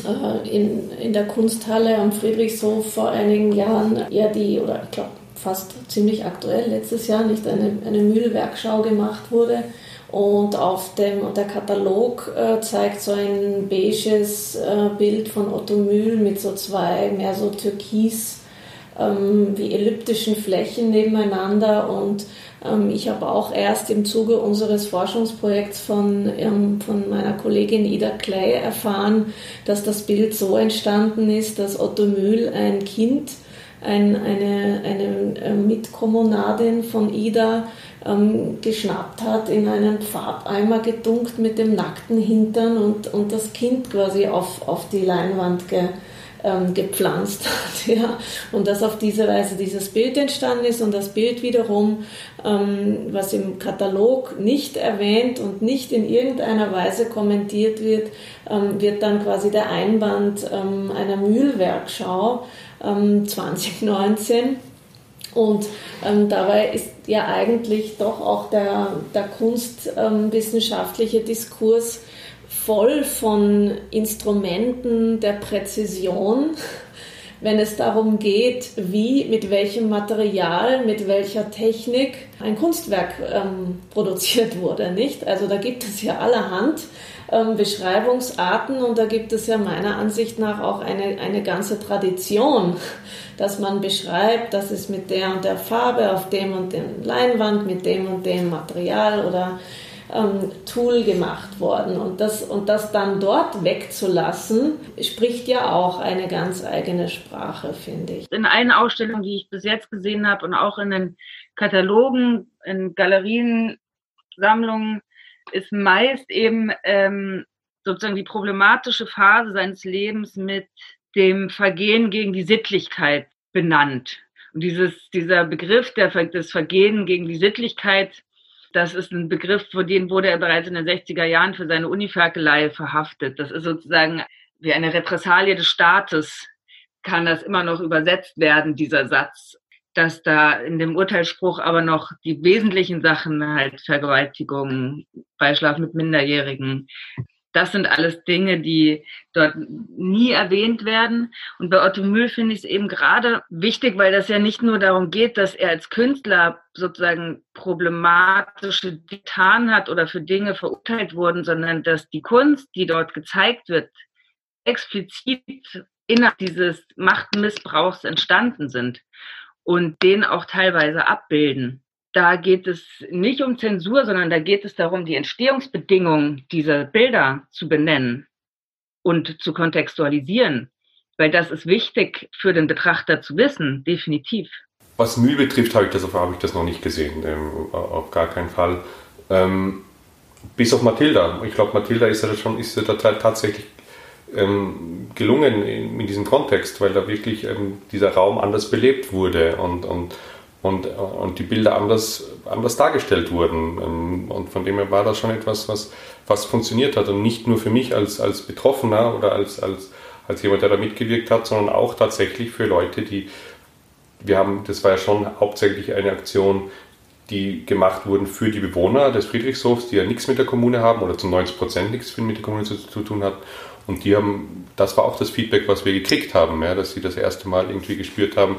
äh, in, in der Kunsthalle am Friedrichshof vor einigen Jahren ja die, oder ich glaube fast ziemlich aktuell, letztes Jahr nicht eine, eine Mühlwerkschau gemacht wurde. Und auf dem der Katalog äh, zeigt so ein beiges äh, Bild von Otto Mühl mit so zwei mehr so türkis ähm, wie elliptischen Flächen nebeneinander. Und ähm, ich habe auch erst im Zuge unseres Forschungsprojekts von, ähm, von meiner Kollegin Ida Clay erfahren, dass das Bild so entstanden ist, dass Otto Mühl ein Kind ein, eine, eine äh, Mitkommunadin von Ida ähm, geschnappt hat, in einen Farbeimer gedunkt mit dem nackten Hintern und, und das Kind quasi auf, auf die Leinwand ge, ähm, gepflanzt hat. Ja? Und dass auf diese Weise dieses Bild entstanden ist und das Bild wiederum, ähm, was im Katalog nicht erwähnt und nicht in irgendeiner Weise kommentiert wird, ähm, wird dann quasi der Einband ähm, einer Mühlwerkschau 2019. Ähm, und ähm, dabei ist ja eigentlich doch auch der, der kunstwissenschaftliche Diskurs voll von Instrumenten der Präzision, wenn es darum geht, wie, mit welchem Material, mit welcher Technik ein Kunstwerk ähm, produziert wurde, nicht? Also da gibt es ja allerhand ähm, Beschreibungsarten und da gibt es ja meiner Ansicht nach auch eine, eine ganze Tradition, dass man beschreibt, dass es mit der und der Farbe auf dem und dem Leinwand, mit dem und dem Material oder ähm, Tool gemacht worden. Und das, und das dann dort wegzulassen, spricht ja auch eine ganz eigene Sprache, finde ich. In allen Ausstellungen, die ich bis jetzt gesehen habe und auch in den Katalogen, in Galerien, Sammlungen, ist meist eben ähm, sozusagen die problematische Phase seines Lebens mit dem Vergehen gegen die Sittlichkeit benannt. Und dieses, dieser Begriff der, des Vergehen gegen die Sittlichkeit, das ist ein Begriff, vor dem wurde er bereits in den 60er Jahren für seine Uniferkelei verhaftet. Das ist sozusagen wie eine Repressalie des Staates, kann das immer noch übersetzt werden, dieser Satz dass da in dem Urteilsspruch aber noch die wesentlichen Sachen, halt Vergewaltigung, Beischlaf mit Minderjährigen, das sind alles Dinge, die dort nie erwähnt werden. Und bei Otto Mühl finde ich es eben gerade wichtig, weil das ja nicht nur darum geht, dass er als Künstler sozusagen problematische getan hat oder für Dinge verurteilt wurden, sondern dass die Kunst, die dort gezeigt wird, explizit innerhalb dieses Machtmissbrauchs entstanden sind. Und den auch teilweise abbilden. Da geht es nicht um Zensur, sondern da geht es darum, die Entstehungsbedingungen dieser Bilder zu benennen und zu kontextualisieren, weil das ist wichtig für den Betrachter zu wissen, definitiv. Was Mühl betrifft, habe ich das, habe ich das noch nicht gesehen, ähm, auf gar keinen Fall. Ähm, bis auf Mathilda. Ich glaube, Mathilda ist ja schon ist ja tatsächlich ähm, gelungen in, in, diesem Kontext, weil da wirklich ähm, dieser Raum anders belebt wurde und, und, und, und die Bilder anders, anders dargestellt wurden. Ähm, und von dem her war das schon etwas, was, was funktioniert hat. Und nicht nur für mich als, als Betroffener oder als, als, als jemand, der da mitgewirkt hat, sondern auch tatsächlich für Leute, die, wir haben, das war ja schon hauptsächlich eine Aktion, die gemacht wurden für die Bewohner des Friedrichshofs, die ja nichts mit der Kommune haben oder zu 90 Prozent nichts mit der Kommune zu, zu, tun hat. Und die haben, das war auch das Feedback, was wir gekriegt haben, ja, dass sie das erste Mal irgendwie gespürt haben,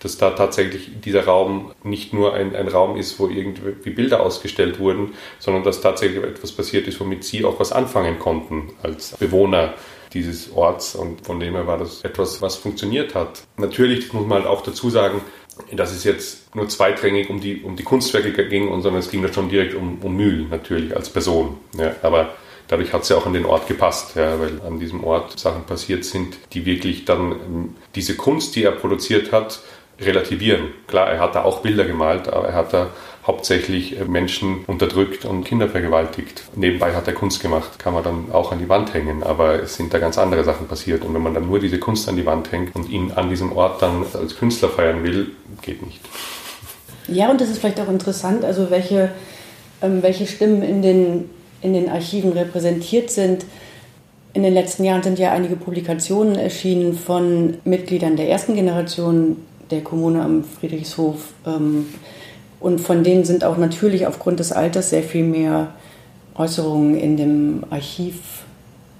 dass da tatsächlich dieser Raum nicht nur ein, ein Raum ist, wo irgendwie Bilder ausgestellt wurden, sondern dass tatsächlich etwas passiert ist, womit sie auch was anfangen konnten als Bewohner dieses Orts. Und von dem her war das etwas, was funktioniert hat. Natürlich muss man halt auch dazu sagen, dass es jetzt nur zweitrangig um die, um die Kunstwerke ging, sondern es ging da schon direkt um, um Mühl natürlich als Person. Ja, aber dadurch hat es ja auch an den Ort gepasst, ja, weil an diesem Ort Sachen passiert sind, die wirklich dann ähm, diese Kunst, die er produziert hat, relativieren. Klar, er hat da auch Bilder gemalt, aber er hat da hauptsächlich äh, Menschen unterdrückt und Kinder vergewaltigt. Nebenbei hat er Kunst gemacht, kann man dann auch an die Wand hängen, aber es sind da ganz andere Sachen passiert. Und wenn man dann nur diese Kunst an die Wand hängt und ihn an diesem Ort dann als Künstler feiern will, geht nicht. Ja, und das ist vielleicht auch interessant, also welche, ähm, welche Stimmen in den, in den Archiven repräsentiert sind. In den letzten Jahren sind ja einige Publikationen erschienen von Mitgliedern der ersten Generation der Kommune am Friedrichshof. Ähm, und von denen sind auch natürlich aufgrund des Alters sehr viel mehr Äußerungen in dem Archiv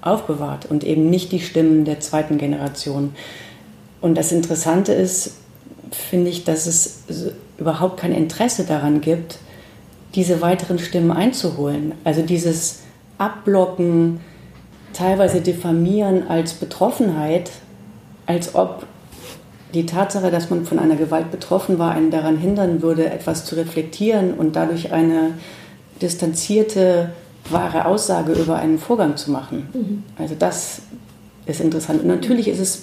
aufbewahrt und eben nicht die Stimmen der zweiten Generation. Und das Interessante ist, finde ich, dass es überhaupt kein Interesse daran gibt, diese weiteren Stimmen einzuholen. Also dieses Abblocken, teilweise diffamieren als Betroffenheit, als ob die Tatsache, dass man von einer Gewalt betroffen war, einen daran hindern würde, etwas zu reflektieren und dadurch eine distanzierte, wahre Aussage über einen Vorgang zu machen. Mhm. Also das ist interessant. Und natürlich ist es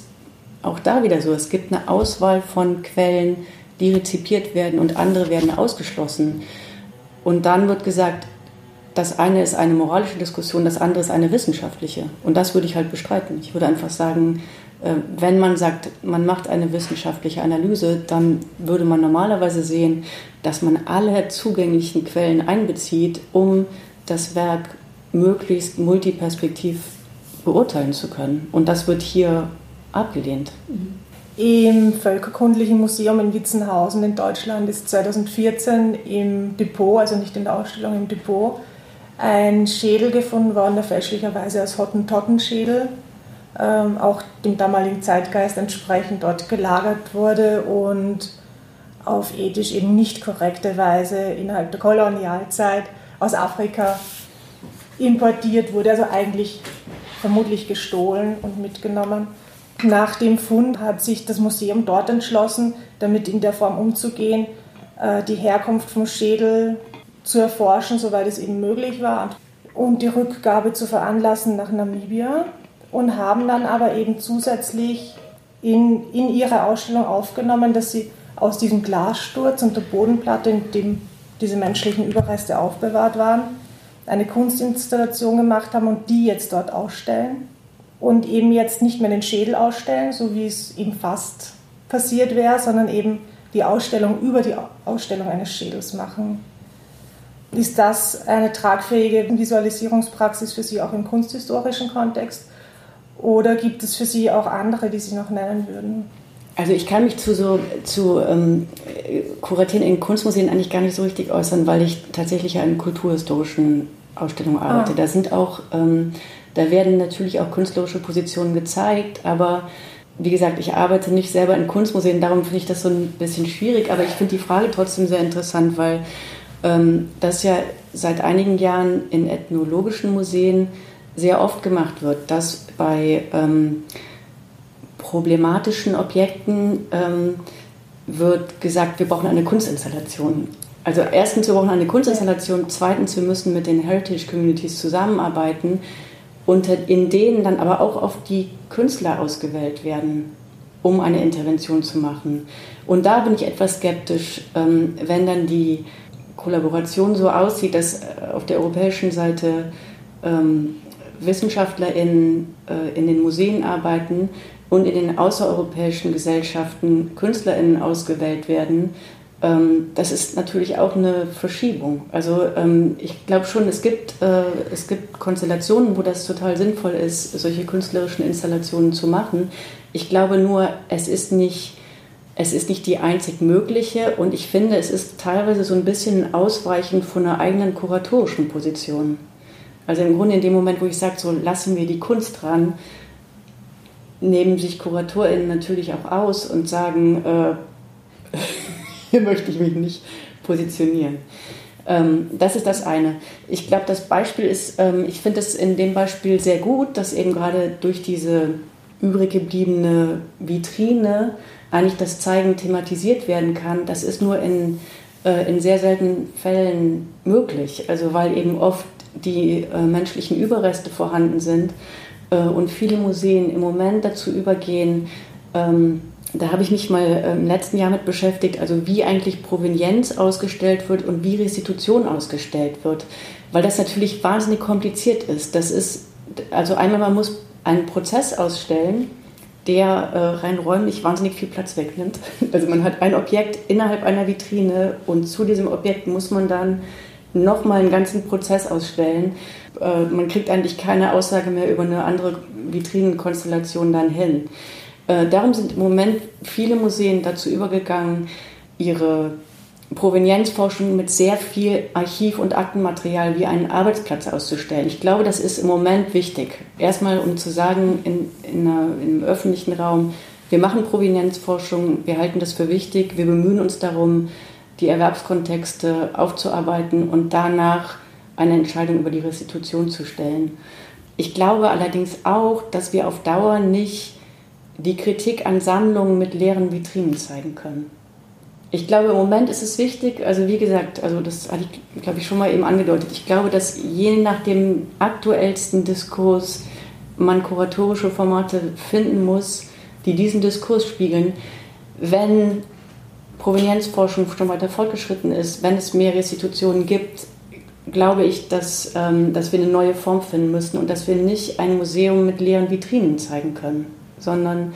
auch da wieder so, es gibt eine Auswahl von Quellen, die rezipiert werden und andere werden ausgeschlossen. Und dann wird gesagt, das eine ist eine moralische Diskussion, das andere ist eine wissenschaftliche. Und das würde ich halt bestreiten. Ich würde einfach sagen, äh, wenn man sagt, man macht eine wissenschaftliche Analyse, dann würde man normalerweise sehen, dass man alle zugänglichen Quellen einbezieht, um das Werk möglichst multiperspektiv beurteilen zu können. Und das wird hier abgelehnt. Im Völkerkundlichen Museum in Witzenhausen in Deutschland ist 2014 im Depot, also nicht in der Ausstellung, im Depot, ein Schädel gefunden worden, der fälschlicherweise als Hottentottenschädel ähm, auch dem damaligen Zeitgeist entsprechend dort gelagert wurde und auf ethisch eben nicht korrekte Weise innerhalb der Kolonialzeit aus Afrika importiert wurde, also eigentlich vermutlich gestohlen und mitgenommen. Nach dem Fund hat sich das Museum dort entschlossen, damit in der Form umzugehen, äh, die Herkunft vom Schädel zu erforschen, soweit es eben möglich war, und die Rückgabe zu veranlassen nach Namibia und haben dann aber eben zusätzlich in, in ihre Ausstellung aufgenommen, dass sie aus diesem Glassturz und der Bodenplatte, in dem diese menschlichen Überreste aufbewahrt waren, eine Kunstinstallation gemacht haben und die jetzt dort ausstellen. Und eben jetzt nicht mehr den Schädel ausstellen, so wie es eben fast passiert wäre, sondern eben die Ausstellung über die Ausstellung eines Schädels machen. Ist das eine tragfähige Visualisierungspraxis für Sie auch im kunsthistorischen Kontext? Oder gibt es für Sie auch andere, die Sie noch nennen würden? Also ich kann mich zu so zu ähm, Kuratieren in Kunstmuseen eigentlich gar nicht so richtig äußern, weil ich tatsächlich an kulturhistorischen Ausstellungen arbeite. Ah. Da sind auch, ähm, da werden natürlich auch künstlerische Positionen gezeigt, aber wie gesagt, ich arbeite nicht selber in Kunstmuseen, darum finde ich das so ein bisschen schwierig, aber ich finde die Frage trotzdem sehr interessant, weil das ja seit einigen Jahren in ethnologischen Museen sehr oft gemacht wird, dass bei ähm, problematischen Objekten ähm, wird gesagt, wir brauchen eine Kunstinstallation. Also erstens, wir brauchen eine Kunstinstallation, zweitens, wir müssen mit den Heritage Communities zusammenarbeiten und in denen dann aber auch auf die Künstler ausgewählt werden, um eine Intervention zu machen. Und da bin ich etwas skeptisch, ähm, wenn dann die Kollaboration so aussieht, dass äh, auf der europäischen Seite ähm, WissenschaftlerInnen äh, in den Museen arbeiten und in den außereuropäischen Gesellschaften KünstlerInnen ausgewählt werden, ähm, das ist natürlich auch eine Verschiebung. Also ähm, ich glaube schon, es gibt, äh, es gibt Konstellationen, wo das total sinnvoll ist, solche künstlerischen Installationen zu machen. Ich glaube nur, es ist nicht, es ist nicht die einzig mögliche und ich finde, es ist teilweise so ein bisschen ausweichend von einer eigenen kuratorischen Position. Also im Grunde in dem Moment, wo ich sage, so lassen wir die Kunst dran, nehmen sich KuratorInnen natürlich auch aus und sagen, äh, hier möchte ich mich nicht positionieren. Ähm, das ist das eine. Ich glaube, das Beispiel ist, ähm, ich finde es in dem Beispiel sehr gut, dass eben gerade durch diese übrig gebliebene Vitrine eigentlich das Zeigen thematisiert werden kann. Das ist nur in, äh, in sehr seltenen Fällen möglich. Also weil eben oft die äh, menschlichen Überreste vorhanden sind äh, und viele Museen im Moment dazu übergehen, ähm, da habe ich mich mal im letzten Jahr mit beschäftigt, also wie eigentlich Provenienz ausgestellt wird und wie Restitution ausgestellt wird, weil das natürlich wahnsinnig kompliziert ist. Das ist, also einmal man muss einen Prozess ausstellen, der äh, rein räumlich wahnsinnig viel Platz wegnimmt. Also man hat ein Objekt innerhalb einer Vitrine und zu diesem Objekt muss man dann nochmal einen ganzen Prozess ausstellen. Äh, man kriegt eigentlich keine Aussage mehr über eine andere Vitrinenkonstellation dann hin. Äh, darum sind im Moment viele Museen dazu übergegangen, ihre Provenienzforschung mit sehr viel Archiv- und Aktenmaterial wie einen Arbeitsplatz auszustellen. Ich glaube, das ist im Moment wichtig. Erstmal, um zu sagen, in, in einer, im öffentlichen Raum, wir machen Provenienzforschung, wir halten das für wichtig, wir bemühen uns darum, die Erwerbskontexte aufzuarbeiten und danach eine Entscheidung über die Restitution zu stellen. Ich glaube allerdings auch, dass wir auf Dauer nicht die Kritik an Sammlungen mit leeren Vitrinen zeigen können. Ich glaube, im Moment ist es wichtig, also wie gesagt, also das hatte ich, glaube ich, schon mal eben angedeutet. Ich glaube, dass je nach dem aktuellsten Diskurs man kuratorische Formate finden muss, die diesen Diskurs spiegeln. Wenn Provenienzforschung schon weiter fortgeschritten ist, wenn es mehr Restitutionen gibt, glaube ich, dass, ähm, dass wir eine neue Form finden müssen und dass wir nicht ein Museum mit leeren Vitrinen zeigen können sondern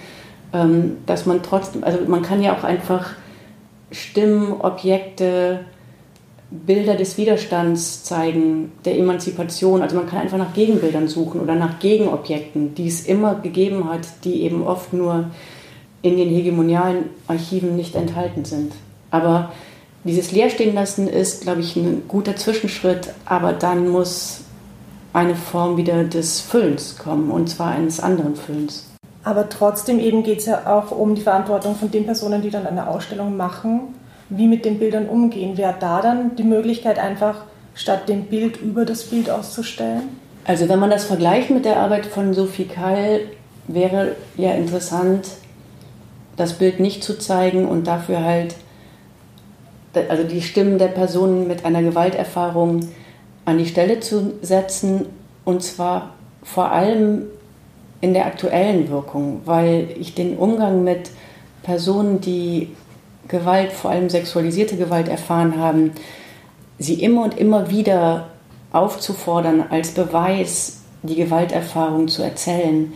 ähm, dass man trotzdem, also man kann ja auch einfach Stimmen, Objekte, Bilder des Widerstands zeigen, der Emanzipation. Also man kann einfach nach Gegenbildern suchen oder nach Gegenobjekten, die es immer gegeben hat, die eben oft nur in den hegemonialen Archiven nicht enthalten sind. Aber dieses Leerstehenlassen ist, glaube ich, ein guter Zwischenschritt, aber dann muss eine Form wieder des Füllens kommen, und zwar eines anderen Füllens. Aber trotzdem eben geht es ja auch um die Verantwortung von den Personen, die dann eine Ausstellung machen, wie mit den Bildern umgehen. Wäre da dann die Möglichkeit, einfach statt dem Bild über das Bild auszustellen? Also wenn man das vergleicht mit der Arbeit von Sophie Keil, wäre ja interessant, das Bild nicht zu zeigen und dafür halt also die Stimmen der Personen mit einer Gewalterfahrung an die Stelle zu setzen und zwar vor allem in der aktuellen Wirkung, weil ich den Umgang mit Personen, die Gewalt, vor allem sexualisierte Gewalt erfahren haben, sie immer und immer wieder aufzufordern, als Beweis die Gewalterfahrung zu erzählen,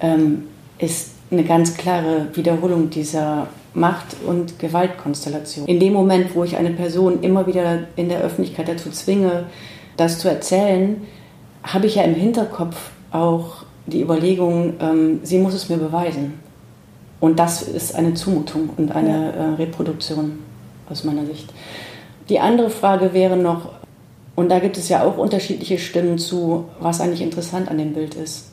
ähm, ist eine ganz klare Wiederholung dieser Macht- und Gewaltkonstellation. In dem Moment, wo ich eine Person immer wieder in der Öffentlichkeit dazu zwinge, das zu erzählen, habe ich ja im Hinterkopf auch die Überlegung, ähm, sie muss es mir beweisen. Und das ist eine Zumutung und eine äh, Reproduktion aus meiner Sicht. Die andere Frage wäre noch, und da gibt es ja auch unterschiedliche Stimmen zu, was eigentlich interessant an dem Bild ist.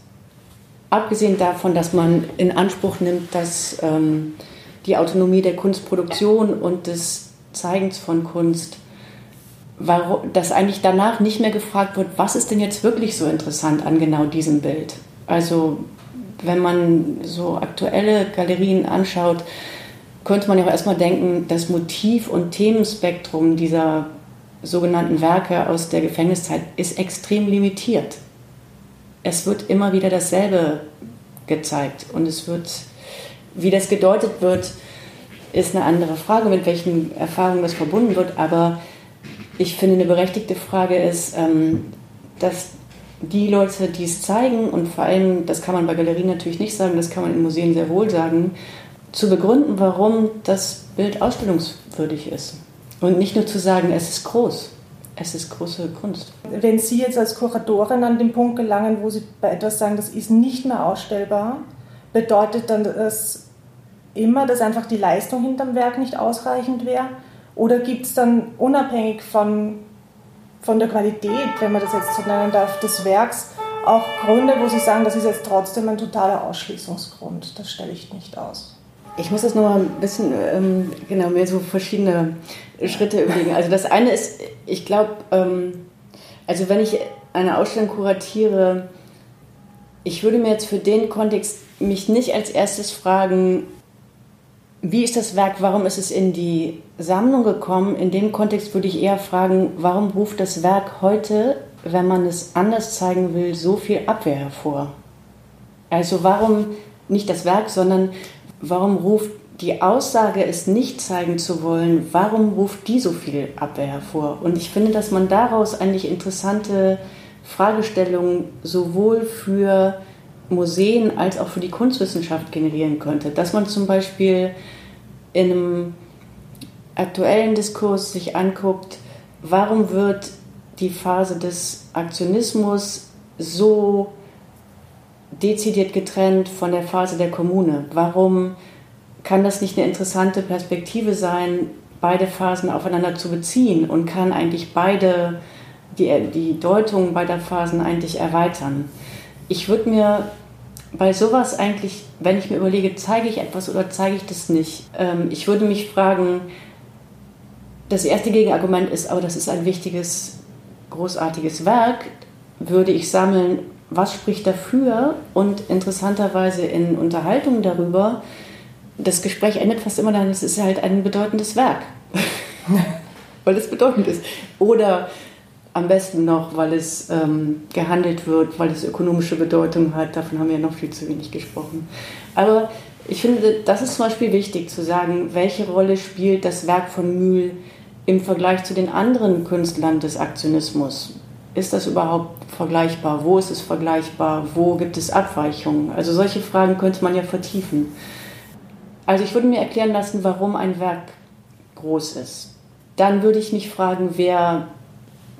Abgesehen davon, dass man in Anspruch nimmt, dass ähm, die Autonomie der Kunstproduktion und des Zeigens von Kunst, warum, dass eigentlich danach nicht mehr gefragt wird, was ist denn jetzt wirklich so interessant an genau diesem Bild? Also wenn man so aktuelle Galerien anschaut, könnte man ja auch erstmal denken, das Motiv und Themenspektrum dieser sogenannten Werke aus der Gefängniszeit ist extrem limitiert. Es wird immer wieder dasselbe gezeigt und es wird, wie das gedeutet wird, ist eine andere Frage, mit welchen Erfahrungen das verbunden wird. Aber ich finde, eine berechtigte Frage ist, ähm, dass die Leute, die es zeigen, und vor allem, das kann man bei Galerien natürlich nicht sagen, das kann man in Museen sehr wohl sagen, zu begründen, warum das Bild ausstellungswürdig ist. Und nicht nur zu sagen, es ist groß, es ist große Kunst. Wenn Sie jetzt als Kuratorin an den Punkt gelangen, wo Sie bei etwas sagen, das ist nicht mehr ausstellbar, bedeutet dann das immer, dass einfach die Leistung hinterm Werk nicht ausreichend wäre? Oder gibt es dann unabhängig von, von der Qualität, wenn man das jetzt so nennen darf, des Werks, auch Gründe, wo Sie sagen, das ist jetzt trotzdem ein totaler Ausschließungsgrund, das stelle ich nicht aus? Ich muss das noch mal ein bisschen, ähm, genau, mir so verschiedene Schritte überlegen. Also das eine ist, ich glaube, ähm, also wenn ich eine Ausstellung kuratiere, ich würde mir jetzt für den Kontext mich nicht als erstes fragen, wie ist das Werk, warum ist es in die Sammlung gekommen? In dem Kontext würde ich eher fragen, warum ruft das Werk heute, wenn man es anders zeigen will, so viel Abwehr hervor? Also warum nicht das Werk, sondern warum ruft die Aussage, es nicht zeigen zu wollen, warum ruft die so viel Abwehr hervor? Und ich finde, dass man daraus eigentlich interessante Fragestellungen sowohl für Museen als auch für die Kunstwissenschaft generieren könnte. Dass man zum Beispiel in einem aktuellen Diskurs sich anguckt, warum wird die Phase des Aktionismus so dezidiert getrennt von der Phase der Kommune? Warum kann das nicht eine interessante Perspektive sein, beide Phasen aufeinander zu beziehen und kann eigentlich beide, die, die Deutung beider Phasen eigentlich erweitern? Ich würde mir bei sowas eigentlich, wenn ich mir überlege, zeige ich etwas oder zeige ich das nicht, ähm, ich würde mich fragen, das erste Gegenargument ist, aber das ist ein wichtiges, großartiges Werk, würde ich sammeln, was spricht dafür? Und interessanterweise in Unterhaltungen darüber, das Gespräch endet fast immer dann, es ist halt ein bedeutendes Werk, weil es bedeutend ist. Oder am besten noch, weil es ähm, gehandelt wird, weil es ökonomische Bedeutung hat. Davon haben wir noch viel zu wenig gesprochen. Aber ich finde, das ist zum Beispiel wichtig zu sagen, welche Rolle spielt das Werk von Mühl im Vergleich zu den anderen Künstlern des Aktionismus? Ist das überhaupt vergleichbar? Wo ist es vergleichbar? Wo gibt es Abweichungen? Also solche Fragen könnte man ja vertiefen. Also ich würde mir erklären lassen, warum ein Werk groß ist. Dann würde ich mich fragen, wer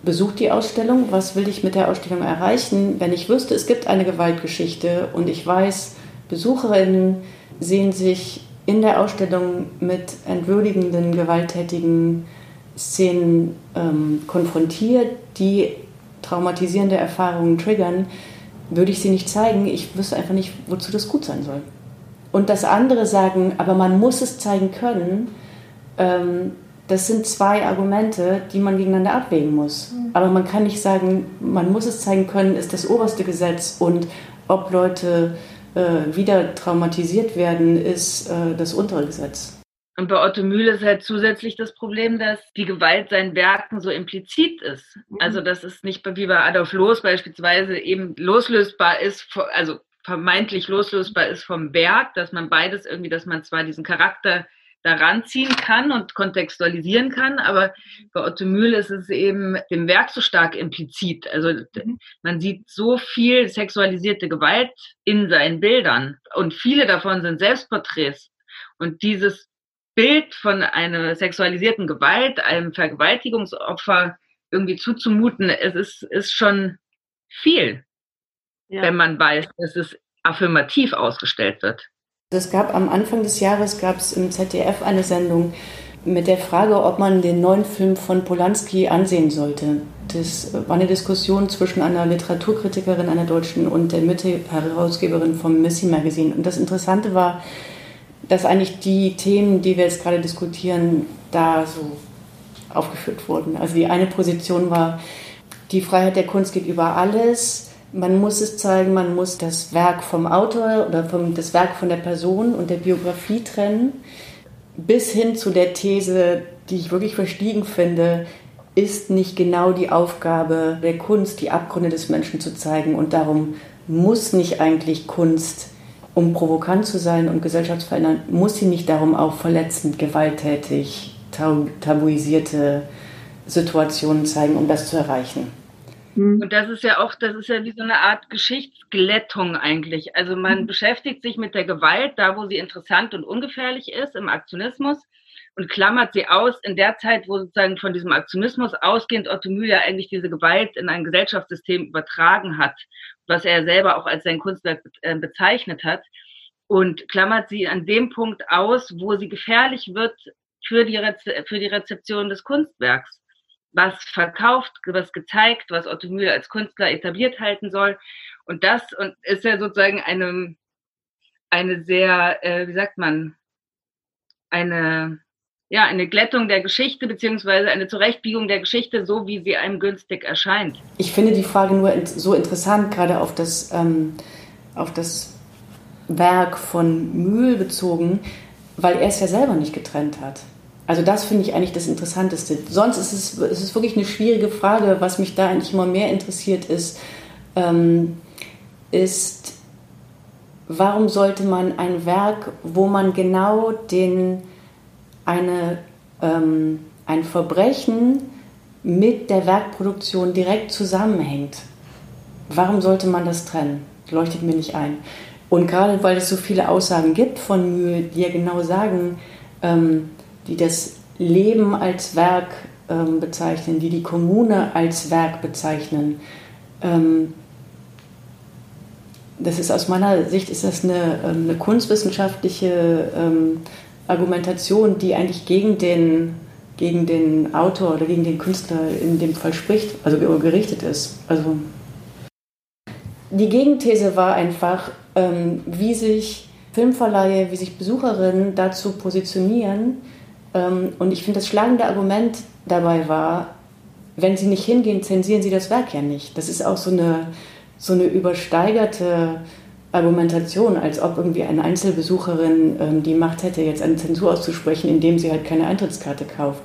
besucht die Ausstellung, was will ich mit der Ausstellung erreichen, wenn ich wüsste, es gibt eine Gewaltgeschichte und ich weiß, Besucherinnen sehen sich in der Ausstellung mit entwürdigenden, gewalttätigen Szenen ähm, konfrontiert, die traumatisierende Erfahrungen triggern, würde ich sie nicht zeigen. Ich wüsste einfach nicht, wozu das gut sein soll. Und das andere sagen, aber man muss es zeigen können, ähm, das sind zwei Argumente, die man gegeneinander abwägen muss. Mhm. Aber man kann nicht sagen, man muss es zeigen können, ist das oberste Gesetz und ob Leute äh, wieder traumatisiert werden, ist äh, das untere Gesetz. Und bei Otto Mühle ist halt zusätzlich das Problem, dass die Gewalt seinen Werken so implizit ist. Mhm. Also, dass es nicht wie bei Adolf Loos beispielsweise eben loslösbar ist, also vermeintlich loslösbar ist vom Werk, dass man beides irgendwie, dass man zwar diesen Charakter daran ziehen kann und kontextualisieren kann, aber bei Otto Mühl ist es eben dem Werk so stark implizit. Also mhm. man sieht so viel sexualisierte Gewalt in seinen Bildern und viele davon sind Selbstporträts. Und dieses Bild von einer sexualisierten Gewalt, einem Vergewaltigungsopfer irgendwie zuzumuten, es ist, ist schon viel, ja. wenn man weiß, dass es affirmativ ausgestellt wird. Es gab am Anfang des Jahres gab es im ZDF eine Sendung mit der Frage, ob man den neuen Film von Polanski ansehen sollte. Das war eine Diskussion zwischen einer Literaturkritikerin einer Deutschen und der Mitte-Herausgeberin vom Missy Magazine. Und das Interessante war, dass eigentlich die Themen, die wir jetzt gerade diskutieren, da so aufgeführt wurden. Also die eine Position war, die Freiheit der Kunst geht über alles man muss es zeigen, man muss das Werk vom Autor oder vom, das Werk von der Person und der Biografie trennen. bis hin zu der These, die ich wirklich verstiegen finde, ist nicht genau die Aufgabe der Kunst, die Abgründe des Menschen zu zeigen. Und darum muss nicht eigentlich Kunst, um provokant zu sein und gesellschaftsverändernd, muss sie nicht darum auch verletzend, gewalttätig, tabuisierte Situationen zeigen, um das zu erreichen. Mhm. Und das ist ja auch, das ist ja wie so eine Art Geschichtsglättung eigentlich. Also man mhm. beschäftigt sich mit der Gewalt da, wo sie interessant und ungefährlich ist, im Aktionismus und klammert sie aus in der Zeit, wo sozusagen von diesem Aktionismus ausgehend Otto Müller eigentlich diese Gewalt in ein Gesellschaftssystem übertragen hat, was er selber auch als sein Kunstwerk äh, bezeichnet hat und klammert sie an dem Punkt aus, wo sie gefährlich wird für die, Reze für die Rezeption des Kunstwerks was verkauft, was gezeigt, was Otto Müller als Künstler etabliert halten soll. Und das und ist ja sozusagen eine, eine sehr, äh, wie sagt man, eine, ja, eine Glättung der Geschichte beziehungsweise eine Zurechtbiegung der Geschichte, so wie sie einem günstig erscheint. Ich finde die Frage nur so interessant, gerade auf das, ähm, auf das Werk von Mühl bezogen, weil er es ja selber nicht getrennt hat. Also das finde ich eigentlich das Interessanteste. Sonst ist es, es ist wirklich eine schwierige Frage. Was mich da eigentlich immer mehr interessiert ist, ähm, ist, warum sollte man ein Werk, wo man genau den, eine, ähm, ein Verbrechen mit der Werkproduktion direkt zusammenhängt, warum sollte man das trennen? Leuchtet mir nicht ein. Und gerade weil es so viele Aussagen gibt von Mühe, die ja genau sagen, ähm, die das Leben als Werk ähm, bezeichnen, die die Kommune als Werk bezeichnen. Ähm, das ist aus meiner Sicht ist das eine, ähm, eine kunstwissenschaftliche ähm, Argumentation, die eigentlich gegen den, gegen den Autor oder gegen den Künstler in dem Fall spricht, also gerichtet ist. Also die Gegenthese war einfach, ähm, wie sich Filmverleihe, wie sich Besucherinnen dazu positionieren, und ich finde, das schlagende Argument dabei war, wenn Sie nicht hingehen, zensieren Sie das Werk ja nicht. Das ist auch so eine, so eine übersteigerte Argumentation, als ob irgendwie eine Einzelbesucherin ähm, die Macht hätte, jetzt eine Zensur auszusprechen, indem sie halt keine Eintrittskarte kauft.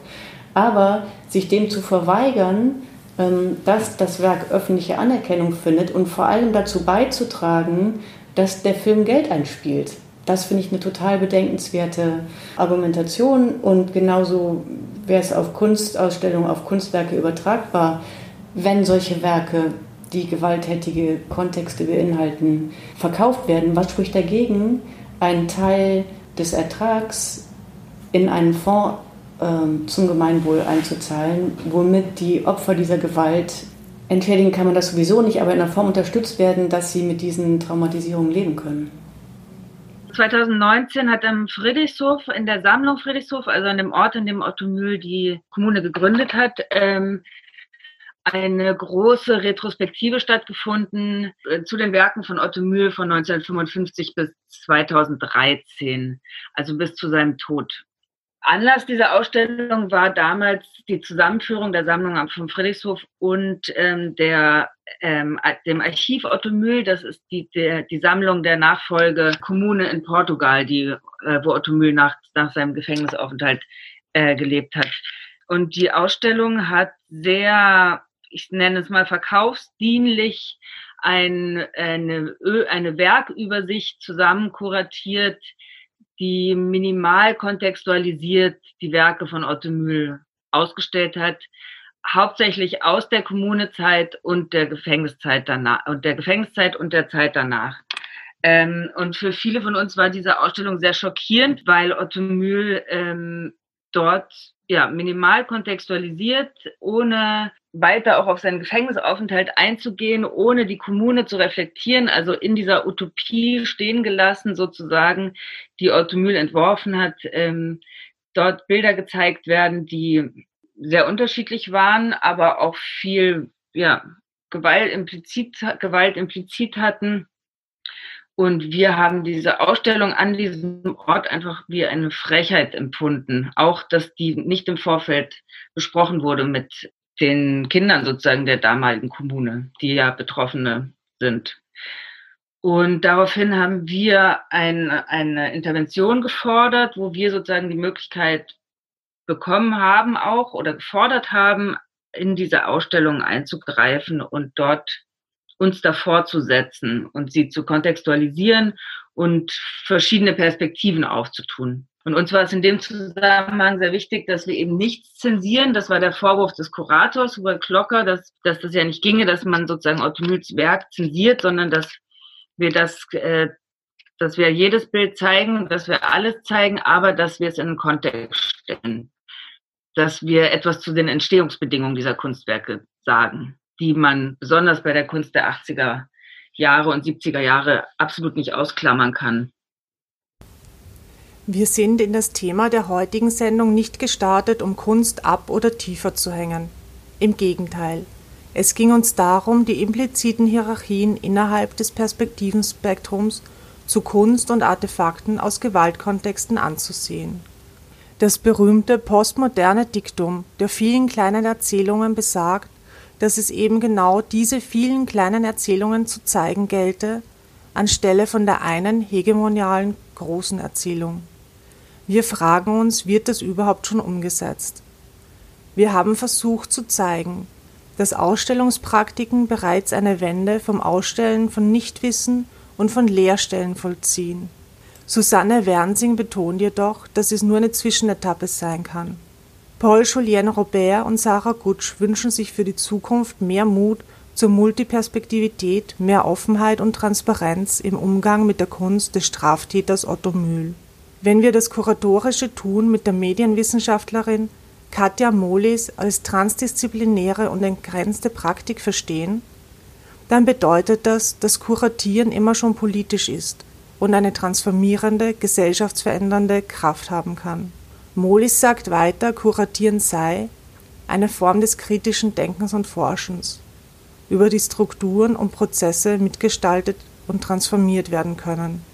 Aber sich dem zu verweigern, ähm, dass das Werk öffentliche Anerkennung findet und vor allem dazu beizutragen, dass der Film Geld einspielt. Das finde ich eine total bedenkenswerte Argumentation und genauso wäre es auf Kunstausstellungen, auf Kunstwerke übertragbar, wenn solche Werke, die gewalttätige Kontexte beinhalten, verkauft werden. Was spricht dagegen, einen Teil des Ertrags in einen Fonds äh, zum Gemeinwohl einzuzahlen, womit die Opfer dieser Gewalt entschädigen kann man das sowieso nicht, aber in einer Form unterstützt werden, dass sie mit diesen Traumatisierungen leben können. 2019 hat am Friedrichshof, in der Sammlung Friedrichshof, also an dem Ort, in dem Otto Mühl die Kommune gegründet hat, ähm, eine große Retrospektive stattgefunden äh, zu den Werken von Otto Mühl von 1955 bis 2013, also bis zu seinem Tod. Anlass dieser Ausstellung war damals die Zusammenführung der Sammlung am Friedrichshof und ähm, der, ähm, dem Archiv Otto Mühl. Das ist die, der, die Sammlung der Nachfolge Kommune in Portugal, die, äh, wo Otto Mühl nach, nach seinem Gefängnisaufenthalt äh, gelebt hat. Und die Ausstellung hat sehr, ich nenne es mal verkaufsdienlich, ein, eine, eine Werkübersicht zusammen kuratiert, die minimal kontextualisiert die Werke von Otto Mühl ausgestellt hat, hauptsächlich aus der Kommunezeit und der Gefängniszeit danach und der Gefängniszeit und der Zeit danach. Ähm, und für viele von uns war diese Ausstellung sehr schockierend, weil Otto Mühl ähm, dort ja minimal kontextualisiert, ohne weiter auch auf seinen Gefängnisaufenthalt einzugehen, ohne die Kommune zu reflektieren, also in dieser Utopie stehen gelassen sozusagen, die Otto Mühl entworfen hat, ähm, dort Bilder gezeigt werden, die sehr unterschiedlich waren, aber auch viel ja, Gewalt implizit, Gewalt implizit hatten. Und wir haben diese Ausstellung an diesem Ort einfach wie eine Frechheit empfunden. Auch, dass die nicht im Vorfeld besprochen wurde mit den Kindern sozusagen der damaligen Kommune, die ja Betroffene sind. Und daraufhin haben wir ein, eine Intervention gefordert, wo wir sozusagen die Möglichkeit bekommen haben auch oder gefordert haben, in diese Ausstellung einzugreifen und dort uns davor zu setzen und sie zu kontextualisieren und verschiedene Perspektiven aufzutun. Und uns war es in dem Zusammenhang sehr wichtig, dass wir eben nichts zensieren. Das war der Vorwurf des Kurators, Hubert Klocker, dass, dass das ja nicht ginge, dass man sozusagen Otto Mühls Werk zensiert, sondern dass wir das, äh, dass wir jedes Bild zeigen, dass wir alles zeigen, aber dass wir es in einen Kontext stellen. Dass wir etwas zu den Entstehungsbedingungen dieser Kunstwerke sagen, die man besonders bei der Kunst der 80er Jahre und 70er Jahre absolut nicht ausklammern kann. Wir sind in das Thema der heutigen Sendung nicht gestartet, um Kunst ab oder tiefer zu hängen. Im Gegenteil. Es ging uns darum, die impliziten Hierarchien innerhalb des Perspektivenspektrums zu Kunst und Artefakten aus Gewaltkontexten anzusehen. Das berühmte postmoderne Diktum der vielen kleinen Erzählungen besagt, dass es eben genau diese vielen kleinen Erzählungen zu zeigen gelte, anstelle von der einen hegemonialen großen Erzählung. Wir fragen uns, wird das überhaupt schon umgesetzt? Wir haben versucht zu zeigen, dass Ausstellungspraktiken bereits eine Wende vom Ausstellen von Nichtwissen und von Leerstellen vollziehen. Susanne Wernsing betont jedoch, dass es nur eine Zwischenetappe sein kann. Paul Julien Robert und Sarah Gutsch wünschen sich für die Zukunft mehr Mut zur Multiperspektivität, mehr Offenheit und Transparenz im Umgang mit der Kunst des Straftäters Otto Mühl. Wenn wir das kuratorische Tun mit der Medienwissenschaftlerin Katja Molis als transdisziplinäre und entgrenzte Praktik verstehen, dann bedeutet das, dass Kuratieren immer schon politisch ist und eine transformierende, gesellschaftsverändernde Kraft haben kann. Molis sagt weiter, Kuratieren sei eine Form des kritischen Denkens und Forschens, über die Strukturen und Prozesse mitgestaltet und transformiert werden können.